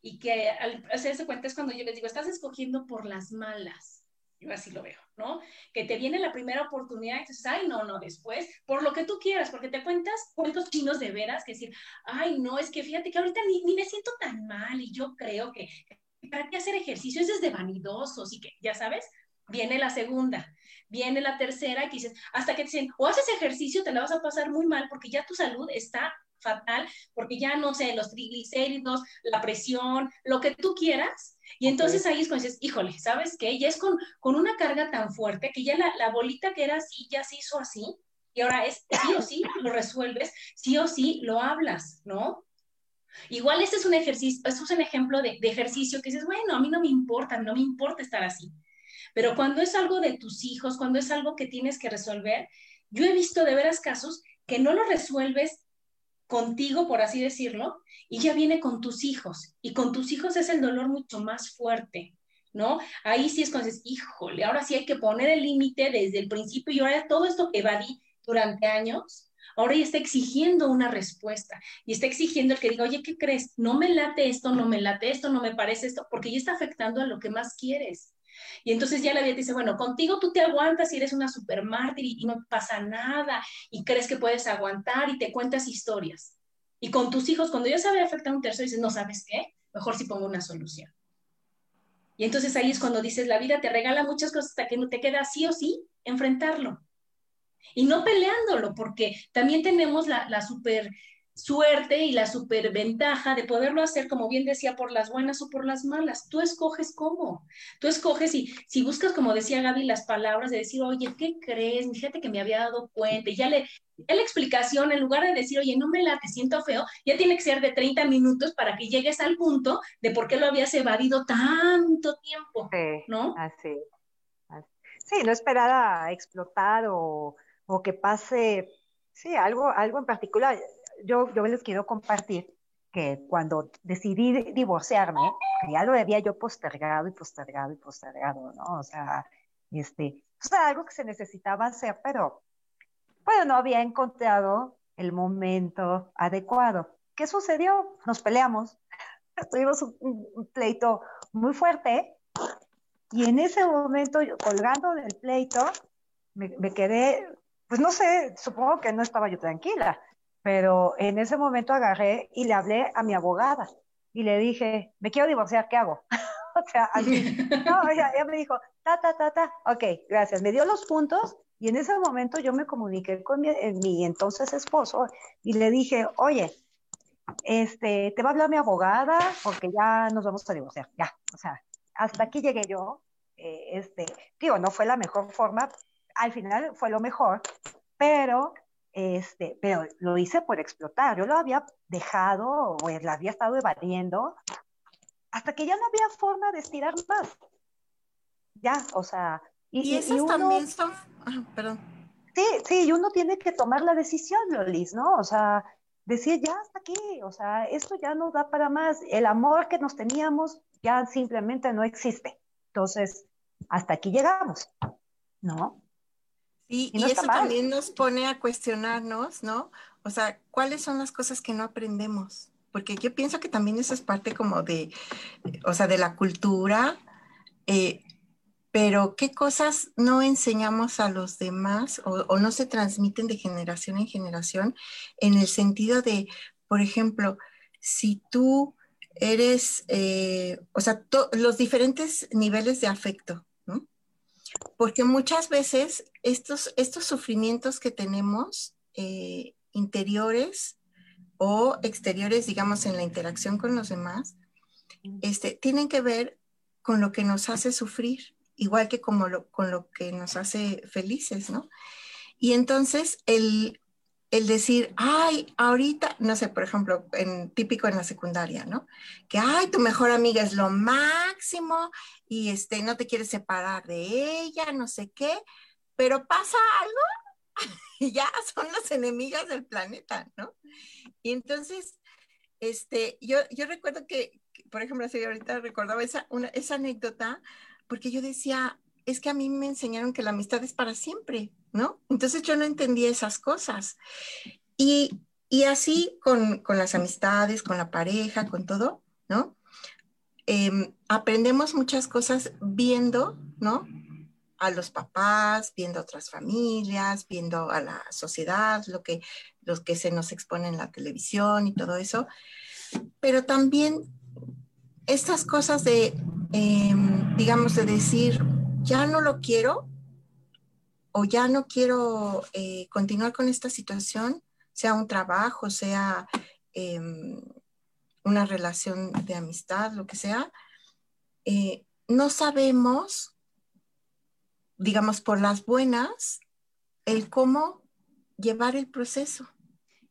Speaker 1: Y que al hacerse cuenta es cuando yo les digo, estás escogiendo por las malas yo así lo veo, ¿no? Que te viene la primera oportunidad y dices, ay, no, no, después, por lo que tú quieras, porque te cuentas cuentos chinos de veras, que decir, ay, no, es que fíjate que ahorita ni, ni me siento tan mal y yo creo que, ¿para qué hacer ejercicio? Eso es de vanidosos y que, ya sabes, viene la segunda, viene la tercera y dices, hasta que te dicen, o haces ejercicio, te la vas a pasar muy mal porque ya tu salud está fatal, porque ya no sé, los triglicéridos, la presión, lo que tú quieras, y entonces ahí es cuando dices, híjole, ¿sabes qué? Ya es con, con una carga tan fuerte que ya la, la, bolita que era así, ya se hizo así, y ahora es sí o sí lo resuelves, sí o sí lo hablas, ¿no? Igual este es un ejercicio, es un ejemplo de, de ejercicio que dices, bueno, a mí no me importa, no me importa estar así. Pero cuando es algo de tus hijos, cuando es algo que tienes que resolver, yo he visto de veras casos que no lo resuelves contigo, por así decirlo, y ya viene con tus hijos. Y con tus hijos es el dolor mucho más fuerte, ¿no? Ahí sí es cuando dices, híjole, ahora sí hay que poner el límite desde el principio y ahora todo esto que evadí durante años, ahora ya está exigiendo una respuesta y está exigiendo el que diga, oye, ¿qué crees? No me late esto, no me late esto, no me parece esto, porque ya está afectando a lo que más quieres. Y entonces ya la vida te dice, bueno, contigo tú te aguantas y eres una super mártir y, no pasa nada y crees que puedes aguantar y te cuentas historias. Y con tus hijos, cuando ya sabe afectar a un tercero, dices, no sabes qué, mejor si pongo una solución. Y entonces ahí es cuando dices, la vida te regala muchas cosas hasta que no te queda sí o sí enfrentarlo. Y no peleándolo, porque también tenemos la, la super suerte y la superventaja de poderlo hacer, como bien decía, por las buenas o por las malas. Tú escoges cómo. Tú escoges y si buscas, como decía Gaby, las palabras de decir, oye, ¿qué crees? Fíjate que me había dado cuenta. Y ya le, la explicación, en lugar de decir, oye, no me la te siento feo, ya tiene que ser de 30 minutos para que llegues al punto de por qué lo habías evadido tanto tiempo.
Speaker 2: Sí,
Speaker 1: ¿no?
Speaker 2: Así. Sí, no esperar a explotar o, o que pase, sí, algo, algo en particular yo, yo les quiero compartir que cuando decidí divorciarme, ya lo había yo postergado y postergado y postergado, ¿no? O sea, este, o sea, algo que se necesitaba hacer, pero, bueno, no había encontrado el momento adecuado. ¿Qué sucedió? Nos peleamos, tuvimos un, pleito muy fuerte y en ese momento, colgando del pleito, me, me quedé, pues no sé, supongo que no estaba yo tranquila, pero en ese momento agarré y le hablé a mi abogada y le dije, me quiero divorciar, ¿qué hago? o sea, así, no, ella, me dijo, ta, ta, ta, ta, ok, gracias, me dio los puntos y en ese momento yo me comuniqué con mi, mi entonces esposo y le dije, oye, este, te va a hablar mi abogada porque ya nos vamos a divorciar, ya, o sea, hasta aquí llegué yo, eh, este, digo, no fue la mejor forma, al final fue lo mejor, pero este, pero lo hice por explotar. Yo lo había dejado o lo había estado evadiendo hasta que ya no había forma de estirar más. Ya, o sea.
Speaker 3: Y, y, también son. perdón.
Speaker 2: Sí, sí, y uno tiene que tomar la decisión, Lolis, ¿no? O sea, decir, ya hasta aquí, o sea, esto ya no da para más, el amor que nos teníamos ya simplemente no existe. Entonces, hasta aquí llegamos, ¿no?
Speaker 3: Y, y eso también nos pone a cuestionarnos, ¿no? O sea, ¿cuáles son las cosas que no aprendemos? Porque yo pienso que también eso es parte como de, o sea, de la cultura, eh, pero qué cosas no enseñamos a los demás o, no se transmiten de generación en generación en el sentido de, por ejemplo, si tú eres, eh, o sea, los diferentes niveles de afecto. Porque muchas veces estos, estos sufrimientos que tenemos eh, interiores o exteriores, digamos, en la interacción con los demás, este, tienen que ver con lo que nos hace sufrir, igual que como con lo que nos hace felices, ¿no? Y entonces el, el decir, ay, ahorita, no sé, por ejemplo, típico en la secundaria, ¿no? Que, ay, tu mejor amiga es lo máximo y este, no te quieres separar de ella, no sé qué, pero pasa algo y ya son las enemigas del planeta, ¿no? Y entonces, este, yo, yo recuerdo que, por ejemplo, ahorita recordaba esa, una, esa anécdota, porque yo decía, es que a mí me enseñaron que la amistad es para siempre, ¿no? Entonces yo no entendía esas cosas. Y, así con, las amistades, con la pareja, con todo, ¿no? Em, aprendemos muchas cosas viendo, ¿no? A los papás, viendo a otras familias, viendo a la sociedad, lo que, que se nos expone en la televisión y todo eso. Pero también estas cosas de, em, digamos, de decir, ya no lo quiero o ya no quiero eh, continuar con esta situación, sea un trabajo, sea em, una relación de amistad, lo que sea, eh, no sabemos, digamos, por las buenas, el cómo llevar el proceso.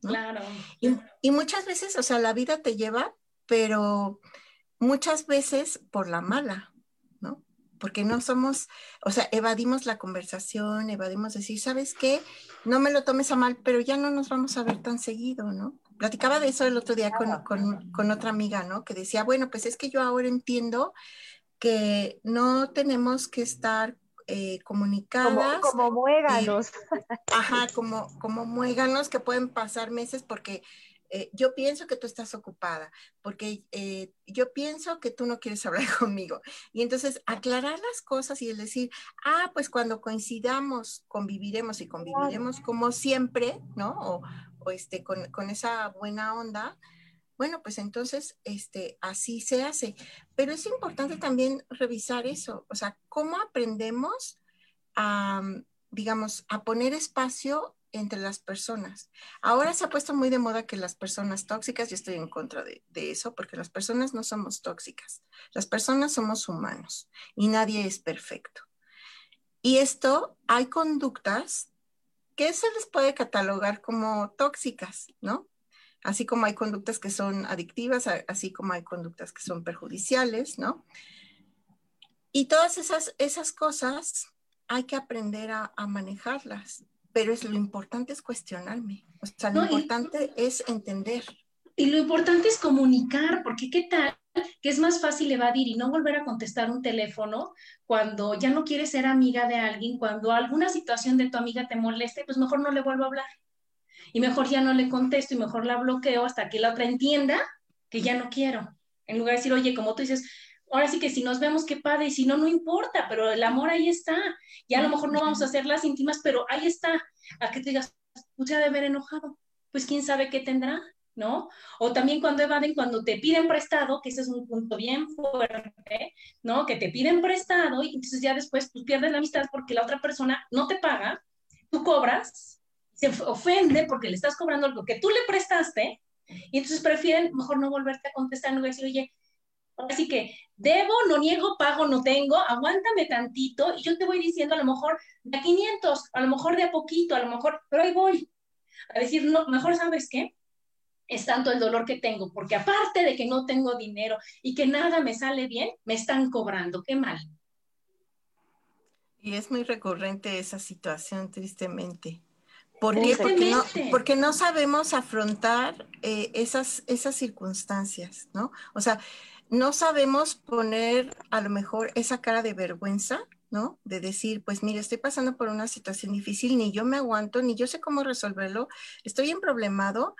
Speaker 1: Claro.
Speaker 3: y, muchas veces, o sea, la vida te lleva, pero muchas veces por la mala porque no somos, o sea, evadimos la conversación, evadimos decir, ¿sabes qué? No me lo tomes a mal, pero ya no nos vamos a ver tan seguido, ¿no? Platicaba de eso el otro día con, otra amiga, ¿no? Que decía, bueno, pues es que yo ahora entiendo que no tenemos que estar eh, comunicadas.
Speaker 2: Como, como muéganos.
Speaker 3: ajá, como, como muéganos que pueden pasar meses porque eh, yo pienso que tú estás ocupada, porque eh, yo pienso que tú no quieres hablar conmigo. Y entonces aclarar las cosas y el decir, ah, pues cuando coincidamos, conviviremos y conviviremos como siempre, ¿no? O, este, con, esa buena onda. Bueno, pues entonces este, así se hace. Pero es importante también revisar eso, o sea, cómo aprendemos a, digamos, a poner espacio entre las personas. Ahora se ha puesto muy de moda que las personas tóxicas, yo estoy en contra de, eso, porque las personas no somos tóxicas, las personas somos humanos y nadie es perfecto. Y esto, hay conductas que se les puede catalogar como tóxicas, ¿no? Así como hay conductas que son adictivas, así como hay conductas que son perjudiciales, ¿no? Y todas esas, esas cosas hay que aprender a, a manejarlas pero es lo importante es cuestionarme. O sea, lo importante es entender.
Speaker 1: Y lo importante es comunicar, porque qué tal que es más fácil evadir y no volver a contestar un teléfono cuando ya no quieres ser amiga de alguien, cuando alguna situación de tu amiga te moleste, pues mejor no le vuelvo a hablar. Y mejor ya no le contesto y mejor la bloqueo hasta que la otra entienda que ya no quiero. En lugar de decir, oye, como tú dices, ahora sí que si nos vemos, qué padre, y si no, no importa, pero el amor ahí está. Ya a lo mejor no vamos a hacer las íntimas, pero ahí está. A que te digas, usted de haber enojado, pues quién sabe qué tendrá, ¿no? O también cuando evaden, cuando te piden prestado, que ese es un punto bien fuerte, ¿no? Que te piden prestado y entonces ya después tú pierdes la amistad porque la otra persona no te paga, tú cobras, se ofende porque le estás cobrando algo que tú le prestaste y entonces prefieren mejor no volverte a contestar, no decir, oye, Así que debo, no niego, pago, no tengo, aguántame tantito y yo te voy diciendo a lo mejor de a 500, a lo mejor de a poquito, a lo mejor, pero ahí voy. A decir, no, mejor sabes qué, es tanto el dolor que tengo, porque aparte de que no tengo dinero y que nada me sale bien, me están cobrando, qué mal.
Speaker 3: Y es muy recurrente esa situación, tristemente, ¿Por qué? Porque no, porque no sabemos afrontar eh, esas, esas circunstancias, ¿no? O sea, no sabemos poner a lo mejor esa cara de vergüenza, ¿no? De decir, pues mire, estoy pasando por una situación difícil, ni yo me aguanto, ni yo sé cómo resolverlo, estoy en problemado.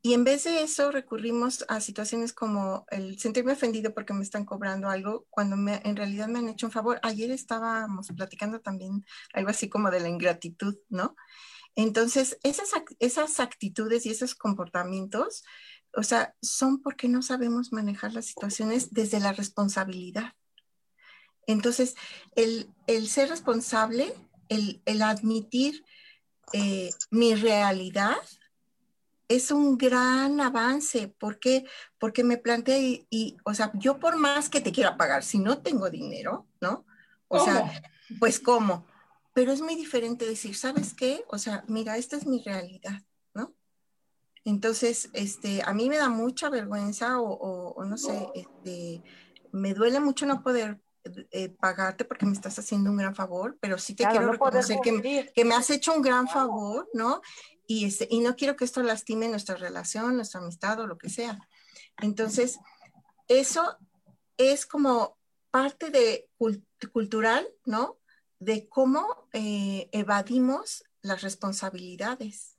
Speaker 3: Y en vez de eso recurrimos a situaciones como el sentirme ofendido porque me están cobrando algo cuando en realidad me han hecho un favor. Ayer estábamos platicando también algo así como de la ingratitud, ¿no? Entonces, esas, esas actitudes y esos comportamientos, o sea, son porque no sabemos manejar las situaciones desde la responsabilidad. Entonces, el, ser responsable, el, admitir eh, mi realidad, es un gran avance. ¿Por qué? Porque me planteé y, o sea, yo por más que te quiera pagar, si no tengo dinero, ¿no? O sea, pues ¿cómo? Pero es muy diferente decir, ¿sabes qué? O sea, mira, esta es mi realidad. Entonces, este, a mí me da mucha vergüenza o, no sé, este, me duele mucho no poder eh, pagarte porque me estás haciendo un gran favor, pero sí te quiero reconocer que, que, me has hecho un gran favor, ¿no? Y, este, y no quiero que esto lastime nuestra relación, nuestra amistad o lo que sea. Entonces, eso es como parte de cultural, ¿no? De cómo eh, evadimos las responsabilidades.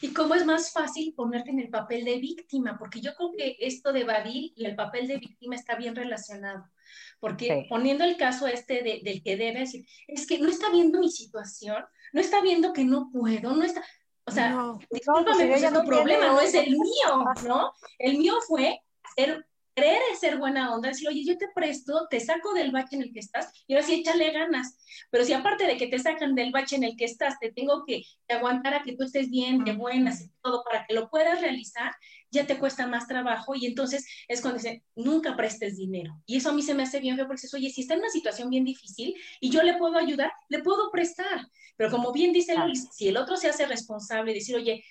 Speaker 1: Y cómo es más fácil ponerte en el papel de víctima, porque yo creo que esto de evadir y el papel de víctima está bien relacionado. Porque poniendo el caso este del que debe decir, es que no está viendo mi situación, no está viendo que no puedo, no está, o sea, no, discúlpame, pues es tu problema, no es el mío, ¿no? El mío fue ser, en ser buena onda, decir, oye, yo te presto, te saco del bache en el que estás, y ahora sí échale ganas. Pero si aparte de que te sacan del bache en el que estás, te tengo que, aguantar a que tú estés bien, de buenas y todo, para que lo puedas realizar, ya te cuesta más trabajo y entonces es cuando dice, nunca prestes dinero. Y eso a mí se me hace bien feo porque dices, oye, si está en una situación bien difícil y yo le puedo ayudar, le puedo prestar. Pero como bien dice Luis, si el otro se hace responsable decir, oye,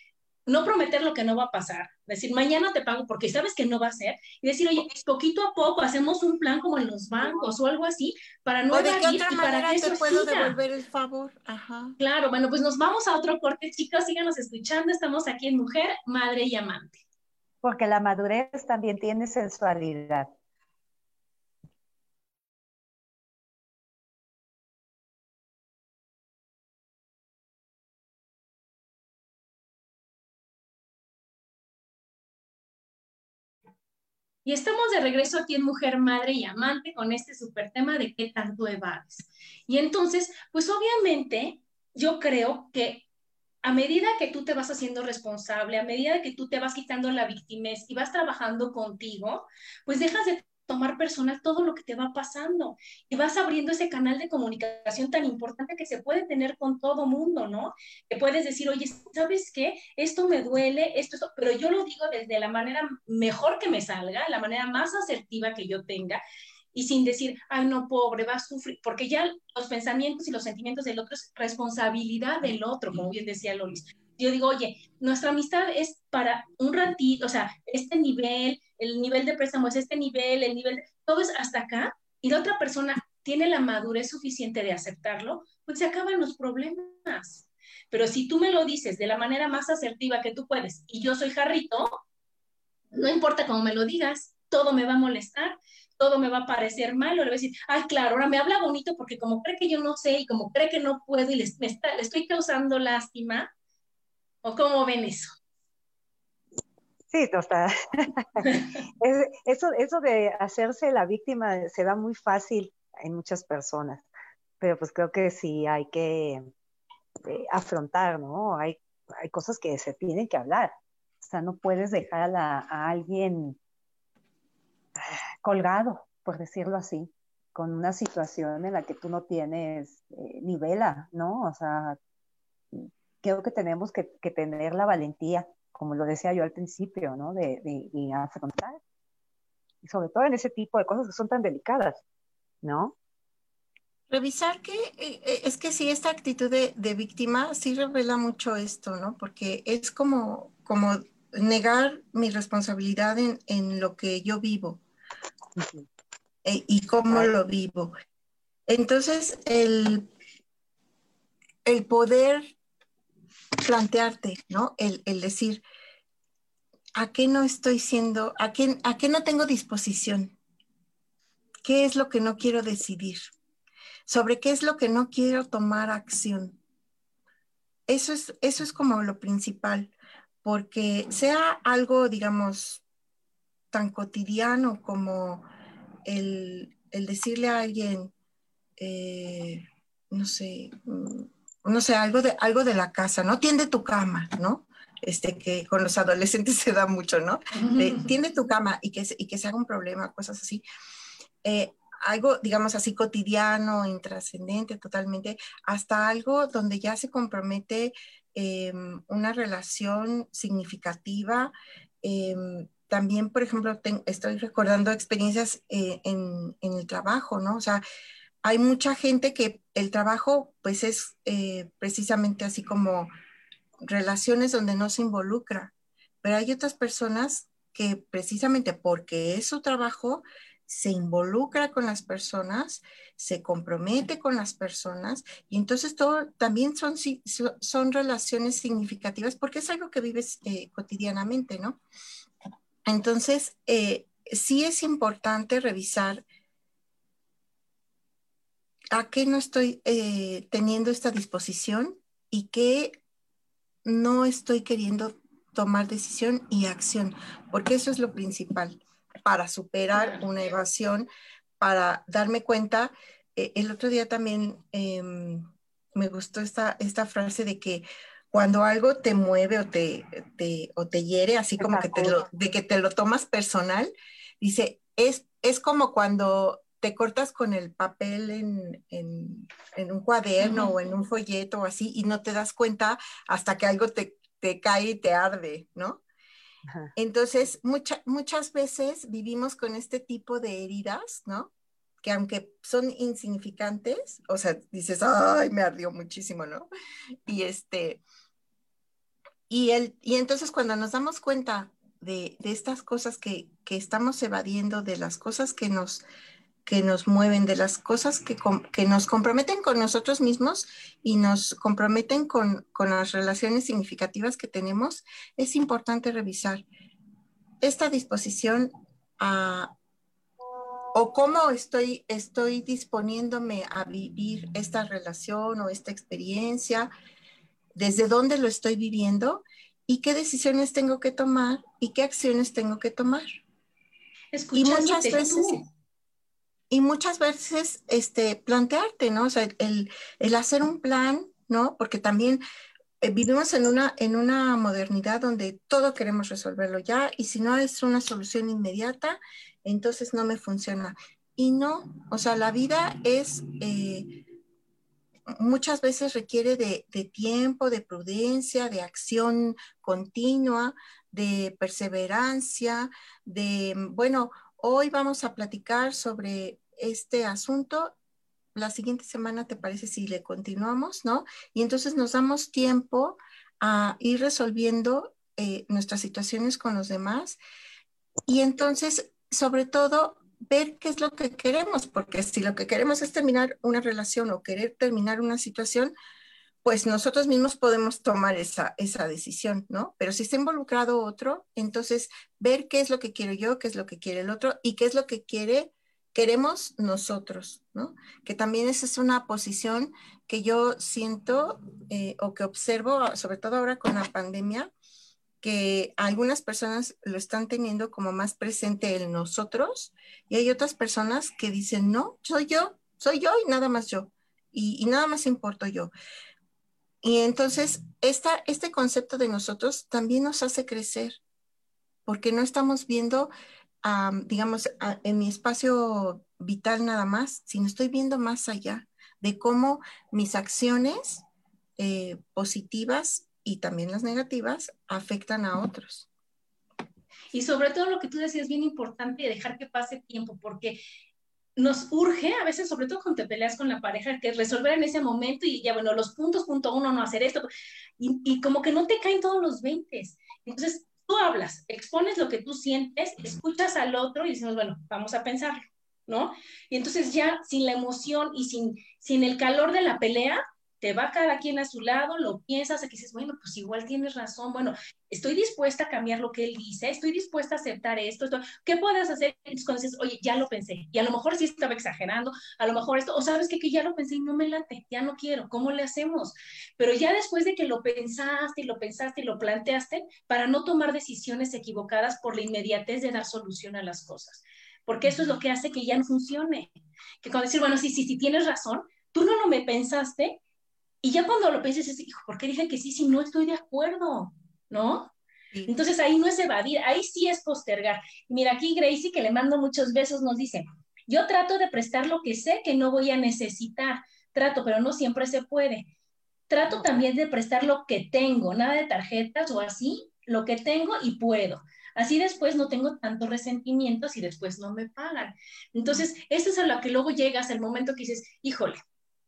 Speaker 1: no prometer lo que no va a pasar, decir, mañana te pago porque sabes que no va a ser, y decir, oye, poquito a poco hacemos un plan como en los bancos o algo así, para no
Speaker 3: evadir y para que te puedo devolver el favor. Ajá.
Speaker 1: Claro, bueno, pues nos vamos a otro corte, chicos, síganos escuchando, estamos aquí en Mujer, Madre y Amante
Speaker 2: porque la madurez también tiene sensualidad.
Speaker 1: Y estamos de regreso aquí en Mujer, Madre y Amante con este súper tema de qué tanto evades. Y entonces, pues obviamente yo creo que a medida que tú te vas haciendo responsable, a medida que tú te vas quitando la victimez y vas trabajando contigo, pues dejas de tomar personal todo lo que te va pasando y vas abriendo ese canal de comunicación tan importante que se puede tener con todo mundo, ¿no? Que puedes decir, oye, ¿sabes qué? Esto me duele, esto, esto, pero yo lo digo desde la manera mejor que me salga, la manera más asertiva que yo tenga y sin decir, ay, no, pobre, va a sufrir, porque ya los pensamientos y los sentimientos del otro es responsabilidad del otro, como bien decía Lolis. Yo digo, oye, nuestra amistad es para un ratito, o sea, este nivel, el nivel de préstamo es este nivel, el nivel, todo es hasta acá, y la otra persona tiene la madurez suficiente de aceptarlo, pues se acaban los problemas. Pero si tú me lo dices de la manera más asertiva que tú puedes, y yo soy jarrito, no importa cómo me lo digas, todo me va a molestar todo me va a parecer malo, le voy a decir, ay, claro, ahora me habla bonito porque como cree que yo no sé y como cree que no puedo y le, estoy causando lástima, ¿o cómo ven eso?
Speaker 2: Sí, total. eso, eso de hacerse la víctima se da muy fácil en muchas personas, pero pues creo que sí hay que eh, afrontar, ¿no? Hay, hay cosas que se tienen que hablar. O sea, no puedes dejar a alguien colgado, por decirlo así, con una situación en la que tú no tienes eh, nivela, ¿no? O sea, creo que tenemos que, tener la valentía, como lo decía yo al principio, ¿no? De, afrontar. Y sobre todo en ese tipo de cosas que son tan delicadas, ¿no?
Speaker 3: Revisar que eh, eh, es que sí, esta actitud de, víctima sí revela mucho esto, ¿no? Porque es como, como negar mi responsabilidad en, en lo que yo vivo, eh, y cómo lo vivo. Entonces, el, el poder plantearte, ¿no? El, el decir, ¿a qué no estoy siendo, a qué, a qué no tengo disposición? ¿Qué es lo que no quiero decidir? ¿Sobre qué es lo que no quiero tomar acción? Eso es, eso es como lo principal, porque sea algo, digamos, tan cotidiano como el, el decirle a alguien, eh, no sé, mm, no sé, algo de, algo de la casa, ¿no? Tiende tu cama, ¿no? Este, que con los adolescentes se da mucho, ¿no? tiende tu cama y que, y que se haga un problema, cosas así. Eh, algo, digamos así, cotidiano, intrascendente totalmente, hasta algo donde ya se compromete em, una relación significativa. Em, también, por ejemplo, estoy recordando experiencias eh, en, en, el trabajo, ¿no? O sea, hay mucha gente que el trabajo pues es eh, precisamente así como relaciones donde no se involucra, pero hay otras personas que precisamente porque es su trabajo se involucra con las personas, se compromete con las personas y entonces todo también son, son relaciones significativas porque es algo que vives eh, cotidianamente, ¿no? Entonces, eh, sí es importante revisar a qué no estoy eh, teniendo esta disposición y qué no estoy queriendo tomar decisión y acción, porque eso es lo principal para superar una evasión, para darme cuenta. Eh, el otro día también em, me gustó esta, esta frase de que cuando algo te mueve o te, o te hiere, así como que te lo, de que te lo tomas personal, dice, es, es como cuando te cortas con el papel en, un cuaderno o en un folleto o así y no te das cuenta hasta que algo te, cae y te arde, ¿no? Entonces, muchas veces vivimos con este tipo de heridas, ¿no? Que aunque son insignificantes, o sea, dices, ay, me ardió muchísimo, ¿no? Y este, y, el, y entonces cuando nos damos cuenta de, estas cosas que, que, estamos evadiendo, de las cosas que nos que nos mueven, de las cosas que, que nos comprometen con nosotros mismos y nos comprometen con, con, las relaciones significativas que tenemos, es importante revisar esta disposición a, o cómo estoy, estoy disponiéndome a vivir esta relación o esta experiencia, desde dónde lo estoy viviendo y qué decisiones tengo que tomar y qué acciones tengo que tomar. y muchas veces y muchas veces este, plantearte, ¿no? O sea, el, el hacer un plan, ¿no? Porque también eh, vivimos en una, en una modernidad donde todo queremos resolverlo ya y si no es una solución inmediata, entonces no me funciona. Y no, o sea, la vida es, eh, muchas veces requiere de, de tiempo, de prudencia, de acción continua, de perseverancia, de, bueno, Hoy vamos a platicar sobre este asunto. La siguiente semana, ¿te parece si le continuamos, no? Y entonces nos damos tiempo a ir resolviendo eh, nuestras situaciones con los demás. Y entonces, sobre todo, ver qué es lo que queremos, porque si lo que queremos es terminar una relación o querer terminar una situación, pues nosotros mismos podemos tomar esa, esa decisión, ¿no? Pero si está involucrado otro, entonces ver qué es lo que quiero yo, qué es lo que quiere el otro y qué es lo que quiere, queremos nosotros, ¿no? Que también esa es una posición que yo siento eh, o que observo, sobre todo ahora con la pandemia, que algunas personas lo están teniendo como más presente el nosotros y hay otras personas que dicen, no, soy yo, soy yo y nada más yo. Y nada más importo yo. Y entonces, esta, este concepto de nosotros también nos hace crecer, porque no estamos viendo, digamos, en mi espacio vital nada más, sino estoy viendo más allá de cómo mis acciones eh, positivas y también las negativas afectan a otros.
Speaker 1: Y sobre todo lo que tú decías, bien importante, dejar que pase tiempo, porque nos urge, a veces, sobre todo cuando te peleas con la pareja, que resolver en ese momento y ya, bueno, los puntos, punto uno, no hacer esto, y, como que no te caen todos los 20. Entonces, tú hablas, expones lo que tú sientes, escuchas al otro y decimos, bueno, vamos a pensarlo, ¿no? Y entonces ya sin la emoción y sin, sin el calor de la pelea, te va cada quien a su lado, lo piensas, y dices, bueno, pues igual tienes razón, bueno, estoy dispuesta a cambiar lo que él dice, estoy dispuesta a aceptar esto, ¿qué puedes hacer? Cuando dices, oye, ya lo pensé, y a lo mejor sí estaba exagerando, a lo mejor esto, o sabes que, que ya lo pensé y no me late, ya no quiero, ¿cómo le hacemos? Pero ya después de que lo pensaste y lo pensaste y lo planteaste, para no tomar decisiones equivocadas por la inmediatez de dar solución a las cosas, porque eso es lo que hace que ya no funcione, que cuando decir, bueno, sí, sí, sí, tienes razón, tú no lo me pensaste, y ya cuando lo piensas, es, hijo, ¿por qué dije que sí si no estoy de acuerdo? ¿No? Entonces ahí no es evadir, ahí sí es postergar. Mira, aquí Gracie, que le mando muchos besos, nos dice, yo trato de prestar lo que sé que no voy a necesitar, trato, pero no siempre se puede. Trato también de prestar lo que tengo, nada de tarjetas o así, lo que tengo y puedo. Así después no tengo tantos resentimientos y después no me pagan. Entonces, eso es a lo que luego llegas, el momento que dices, híjole,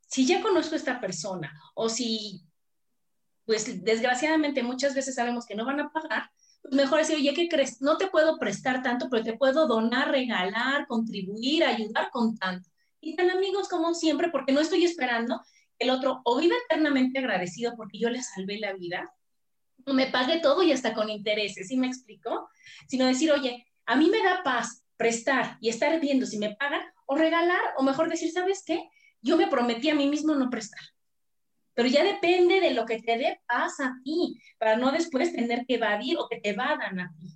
Speaker 1: si ya conozco a esta persona o si, pues desgraciadamente muchas veces sabemos que no van a pagar, pues mejor decir, oye, ¿qué crees? No te puedo prestar tanto, pero te puedo donar, regalar, contribuir, ayudar con tanto. Y tan amigos como siempre, porque no estoy esperando el otro o viva eternamente agradecido porque yo le salvé la vida, o me pague todo y hasta con intereses, ¿sí me explico? Sino decir, oye, a mí me da paz prestar y estar viendo si me pagan, o regalar, o mejor decir, ¿sabes qué? Yo me prometí a mí mismo no prestar. Pero ya depende de lo que te dé paz a ti, para no después tener que evadir o que te vadan a ti.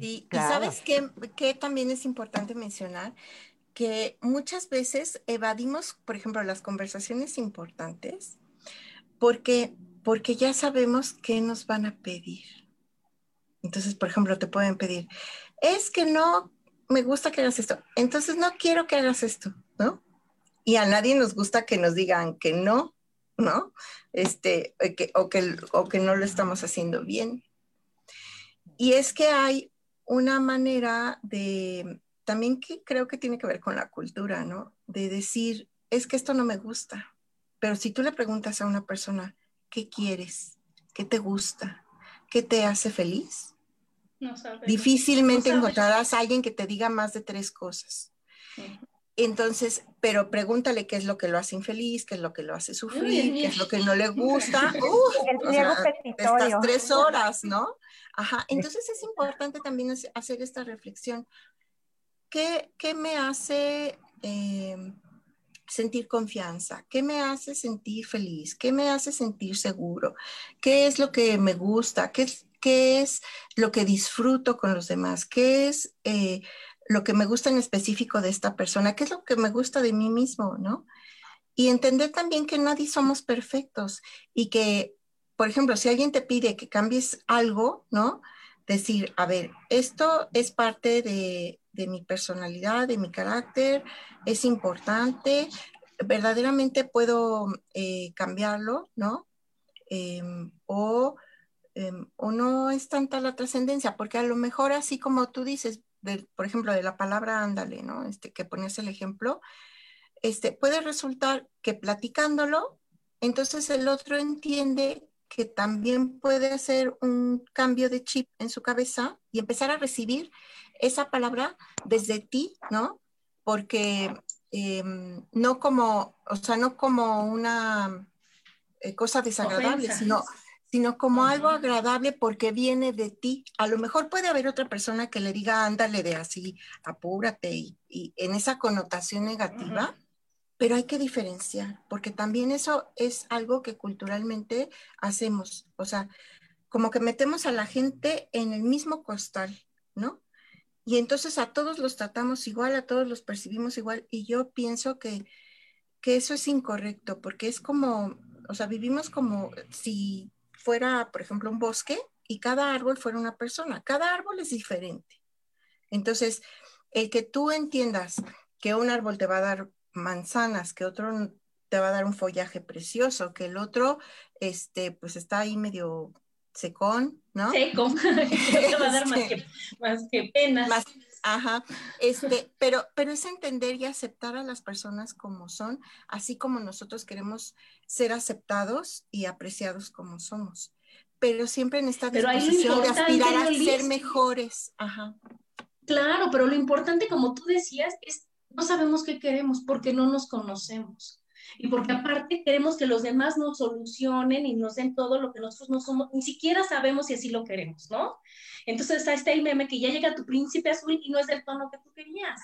Speaker 3: y sabes que, también es importante mencionar que muchas veces evadimos, por ejemplo, las conversaciones importantes porque, porque ya sabemos qué nos van a pedir. Entonces, por ejemplo, te pueden pedir, es que no me gusta que hagas esto, entonces no quiero que hagas esto, ¿no? Y a nadie nos gusta que nos digan que no, ¿no? Este, que, o, que, o que no lo estamos haciendo bien. Y es que hay una manera de, también que creo que tiene que ver con la cultura, ¿no? De decir, es que esto no me gusta. Pero si tú le preguntas a una persona, ¿qué quieres? ¿Qué te gusta? ¿Qué te hace feliz? Difícilmente encontrarás a alguien que te diga más de tres cosas. Entonces, pero pregúntale qué es lo que lo hace infeliz, qué es lo que lo hace sufrir, qué es lo que no le gusta. Uh, estas tres horas, ¿no? Ajá. Entonces es importante también hacer esta reflexión. ¿Qué, me hace em, sentir confianza? ¿Qué me hace sentir feliz? ¿Qué me hace sentir seguro? ¿Qué es lo que me gusta? ¿Qué, qué es lo que disfruto con los demás? ¿Qué es eh, lo que me gusta en específico de esta persona, qué es lo que me gusta de mí mismo, ¿no? Y entender también que nadie somos perfectos y que, por ejemplo, si alguien te pide que cambies algo, ¿no? Decir, a ver, esto es parte de, mi personalidad, de mi carácter, es importante, verdaderamente puedo eh, cambiarlo, ¿no? Em, o, em, o no es tanta la trascendencia, porque a lo mejor así como tú dices, por ejemplo, de la palabra ándale, ¿no? Este, que ponías el ejemplo, este, puede resultar que platicándolo, entonces el otro entiende que también puede hacer un cambio de chip en su cabeza y empezar a recibir esa palabra desde ti, ¿no? Porque em, no como, o sea, no como una eh, cosa desagradable, sino sino como algo agradable porque viene de ti. A lo mejor puede haber otra persona que le diga, ándale de así, apúrate y, en esa connotación negativa, pero hay que diferenciar, porque también eso es algo que culturalmente hacemos, o sea, como que metemos a la gente en el mismo costal, ¿no? Y entonces a todos los tratamos igual, a todos los percibimos igual, y yo pienso que, que eso es incorrecto, porque es como, o sea, vivimos como si fuera, por ejemplo, un bosque y cada árbol fuera una persona. Cada árbol es diferente. Entonces, el que tú entiendas que un árbol te va a dar manzanas, que otro te va a dar un follaje precioso, que el otro, este, pues está ahí medio secón, ¿no?
Speaker 1: Seco, te va a dar más que, más que penas.
Speaker 3: Ajá, este, pero, pero es entender y aceptar a las personas como son, así como nosotros queremos ser aceptados y apreciados como somos. Pero siempre en esta disposición de aspirar a ser mejores. Ajá.
Speaker 1: Claro, pero lo importante, como tú decías, es no sabemos qué queremos porque no nos conocemos. Y porque aparte queremos que los demás nos solucionen y nos den todo lo que nosotros no somos, ni siquiera sabemos si así lo queremos, ¿no? Entonces está este meme que ya llega tu príncipe azul y no es del tono que tú querías.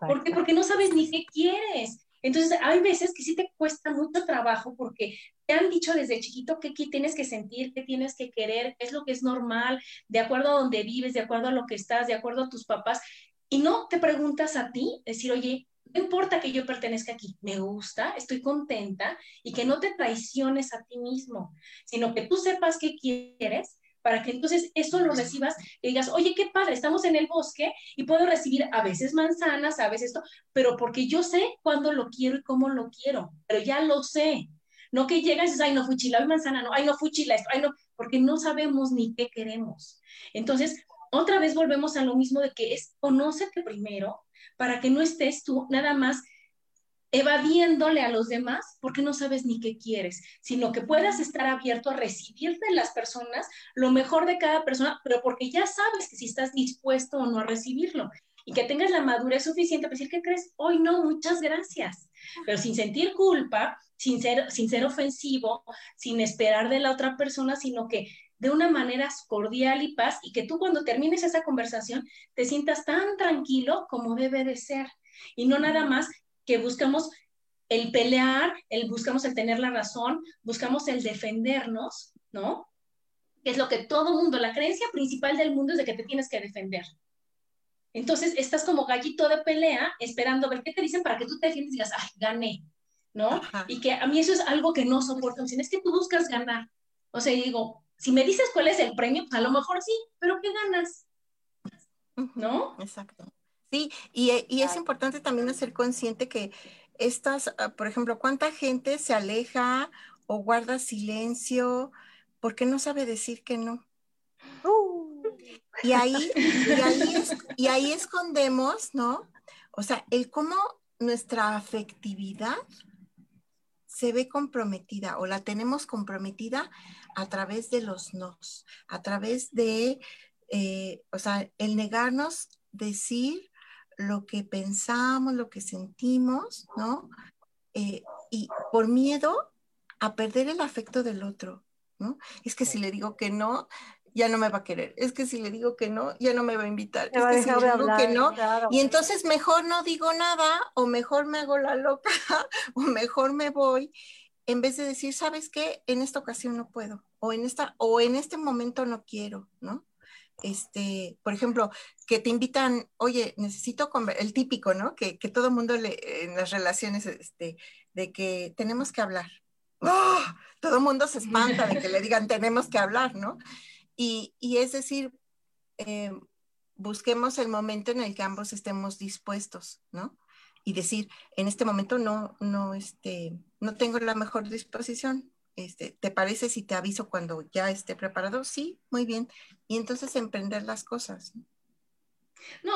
Speaker 1: ¿Por qué? Porque no sabes ni qué quieres. Entonces hay veces que sí te cuesta mucho trabajo porque te han dicho desde chiquito qué, tienes que sentir, qué tienes que querer, qué es lo que es normal, de acuerdo a donde vives, de acuerdo a lo que estás, de acuerdo a tus papás. Y no te preguntas a ti, decir, oye, no importa que yo pertenezca aquí, me gusta, estoy contenta y que no te traiciones a ti mismo, sino que tú sepas qué quieres para que entonces eso lo recibas y digas, oye, qué padre, estamos en el bosque y puedo recibir a veces manzanas, a veces esto, pero porque yo sé cuándo lo quiero y cómo lo quiero, pero ya lo sé. No que llegas y dices, ay, no fui chila, manzana, no, ay, no fui chila esto, ay, no, porque no sabemos ni qué queremos. Entonces, otra vez volvemos a lo mismo de que es conócete primero para que no estés tú nada más evadiéndole a los demás porque no sabes ni qué quieres, sino que puedas estar abierto a recibir de las personas lo mejor de cada persona, pero porque ya sabes que si estás dispuesto o no a recibirlo y que tengas la madurez suficiente para decir, ¿qué crees? Hoy no, muchas gracias, pero sin sentir culpa, sin ser, sin ser ofensivo, sin esperar de la otra persona, sino que de una manera cordial y paz y que tú cuando termines esa conversación te sientas tan tranquilo como debe de ser y no nada más que buscamos el pelear, el buscamos el tener la razón, buscamos el defendernos, ¿no? Que es lo que todo mundo, la creencia principal del mundo es de que te tienes que defender. Entonces estás como gallito de pelea esperando a ver qué te dicen para que tú te defiendas y digas, ay, gané, ¿no? Y que a mí eso es algo que no soporto. Es que tú buscas ganar. O sea, digo, si me dices cuál es el premio, pues a lo mejor sí, pero ¿qué ganas? ¿No?
Speaker 3: Exacto. Sí, y, y es importante también ser consciente que estas, ah, por ejemplo, cuánta gente se aleja o guarda silencio porque no sabe decir que no. Uh. Y, ahí, y, ahí y ahí escondemos, ¿no? O sea, el cómo nuestra afectividad se ve comprometida o la tenemos comprometida a través de los nos, a través de, eh, o sea, el negarnos decir lo que pensamos, lo que sentimos, ¿no? Eh, y por miedo a perder el afecto del otro, ¿no? Es que si le digo que no, ya no me va a querer. Es que si le digo que no, ya no me va a invitar. Es que si le digo que no, y entonces mejor no digo nada, o mejor me hago la loca, o mejor me voy, en vez de decir, ¿sabes qué? En esta ocasión no puedo, o en esta, o en este momento no quiero, ¿no? este, por ejemplo, que te invitan, oye, necesito comer, el típico, ¿no? Que, que todo mundo le, en las relaciones, este, de que tenemos que hablar. ¡Oh! Todo mundo se espanta de que le digan tenemos que hablar, ¿no? Y, es decir, eh, busquemos el momento en el que ambos estemos dispuestos, ¿no? Y decir, en este momento no, no, este, no tengo la mejor disposición, este, ¿te parece si te aviso cuando ya esté preparado? Sí, muy bien. Y entonces emprender las cosas.
Speaker 1: No,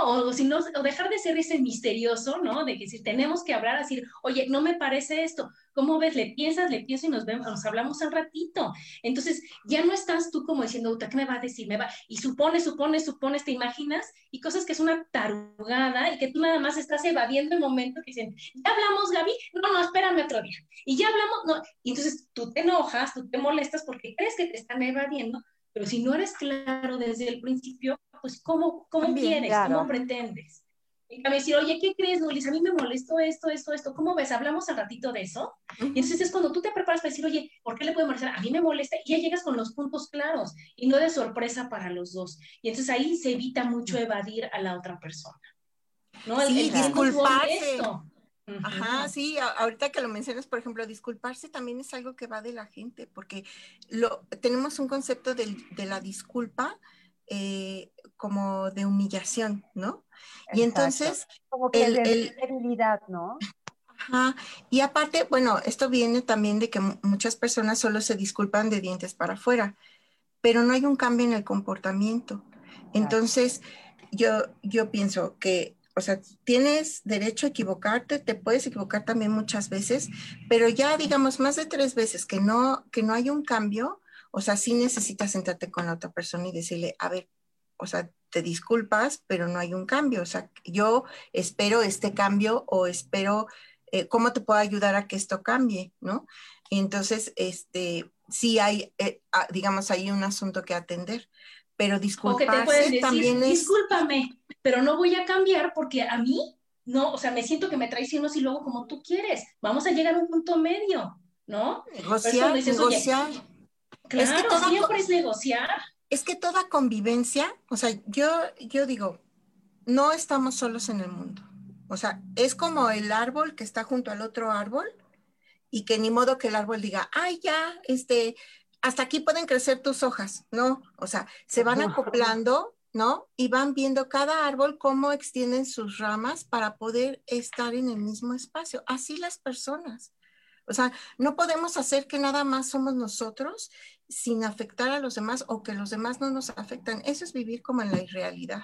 Speaker 1: o, si no, o dejar de ser ese misterioso, ¿no? De que si tenemos que hablar, decir, oye, no me parece esto, ¿cómo ves? Le piensas, le pienso y nos vemos, nos hablamos al ratito. Entonces, ya no estás tú como diciendo, ¿qué me va a decir? Me va, y supone, supone, supones, te imaginas, y cosas que es una tarugada y que tú nada más estás evadiendo el momento que dicen, ¿ya hablamos, Gaby? No, no, espérame otro día. Y ya hablamos, no. Y entonces tú te enojas, tú te molestas porque crees que te están evadiendo, pero si no eres claro desde el principio, pues ¿cómo, cómo quieres? ¿Cómo pretendes? Y me decir, oye, ¿qué crees, Luis? A mí me molestó esto, esto, esto. ¿Cómo ves? Hablamos al ratito de eso. Y entonces es cuando tú te preparas para decir, oye, ¿por qué le puede molestar? A mí me molesta. Y ya llegas con los puntos claros y no de sorpresa para los dos. Y entonces ahí se evita mucho evadir a la otra persona.
Speaker 3: ¿no? sí, disculparse. Ajá, sí, ahorita que lo mencionas, por ejemplo, disculparse también es algo que va de la gente, porque lo, tenemos un concepto de, de la disculpa eh, como de humillación, ¿no? Y entonces...
Speaker 2: Como que el, de debilidad, ¿no?
Speaker 3: Ajá. Y aparte, bueno, esto viene también de que muchas personas solo se disculpan de dientes para afuera, pero no hay un cambio en el comportamiento. Entonces, yo, yo pienso que, o sea, tienes derecho a equivocarte, te puedes equivocar también muchas veces, pero ya digamos más de tres veces que no, que no hay un cambio, o sea, sí necesitas sentarte con la otra persona y decirle, a ver, o sea, te disculpas, pero no hay un cambio. O sea, yo espero este cambio o espero eh, ¿cómo te puedo ayudar a que esto cambie? ¿No? entonces, este, sí hay, eh, ah, digamos, hay un asunto que atender, pero disculparse también es...
Speaker 1: Discúlpame, pero no voy a cambiar porque a mí, no, o sea, me siento que me traicionas y luego como tú quieres. Vamos a llegar a un punto medio, ¿no?
Speaker 3: Negociar, negociar.
Speaker 1: Claro, es que todo, siempre es negociar.
Speaker 3: Es que toda convivencia, o sea, yo, yo digo, no estamos solos en el mundo. O sea, es como el árbol que está junto al otro árbol y que ni modo que el árbol diga, ay, ya, este, hasta aquí pueden crecer tus hojas, ¿no? O sea, se van acoplando, ¿no? Y van viendo cada árbol cómo extienden sus ramas para poder estar en el mismo espacio. Así las personas. O sea, no podemos hacer que nada más somos nosotros sin afectar a los demás o que los demás no nos afectan. Eso es vivir como en la irrealidad.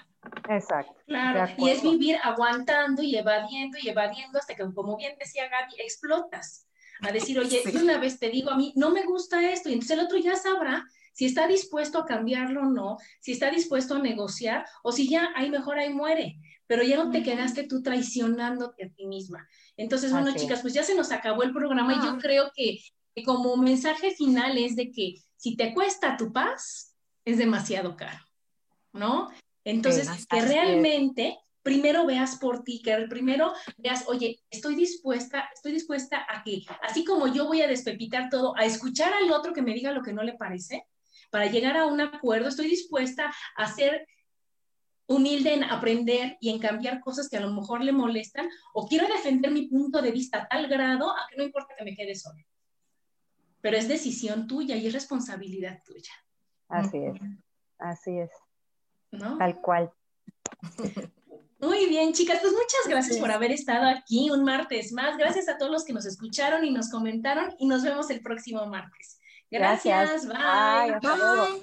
Speaker 2: Exacto.
Speaker 1: Claro, y es vivir aguantando y evadiendo y evadiendo hasta que, como bien decía Gaby, explotas. A decir, oye, una vez te digo a mí, no me gusta esto, y entonces el otro ya sabrá si está dispuesto a cambiarlo o no, si está dispuesto a negociar, o si ya, ahí mejor ahí muere, pero ya no te quedaste tú traicionándote a ti misma. Entonces, bueno, chicas, pues ya se nos acabó el programa y yo creo que, que como mensaje final es de que si te cuesta tu paz, es demasiado caro, ¿no? Entonces, que realmente primero veas por ti, que primero veas, oye, estoy dispuesta, estoy dispuesta a que, así como yo voy a despepitar todo, a escuchar al otro que me diga lo que no le parece, para llegar a un acuerdo, estoy dispuesta a ser humilde en aprender y en cambiar cosas que a lo mejor le molestan, o quiero defender mi punto de vista a tal grado a que no importa que me quede sola pero es decisión tuya y es responsabilidad tuya.
Speaker 2: Así es, así es. ¿No? Tal cual.
Speaker 1: Muy bien, chicas, pues muchas gracias por haber estado aquí un martes más. Gracias a todos los que nos escucharon y nos comentaron y nos vemos el próximo martes. Gracias, bye.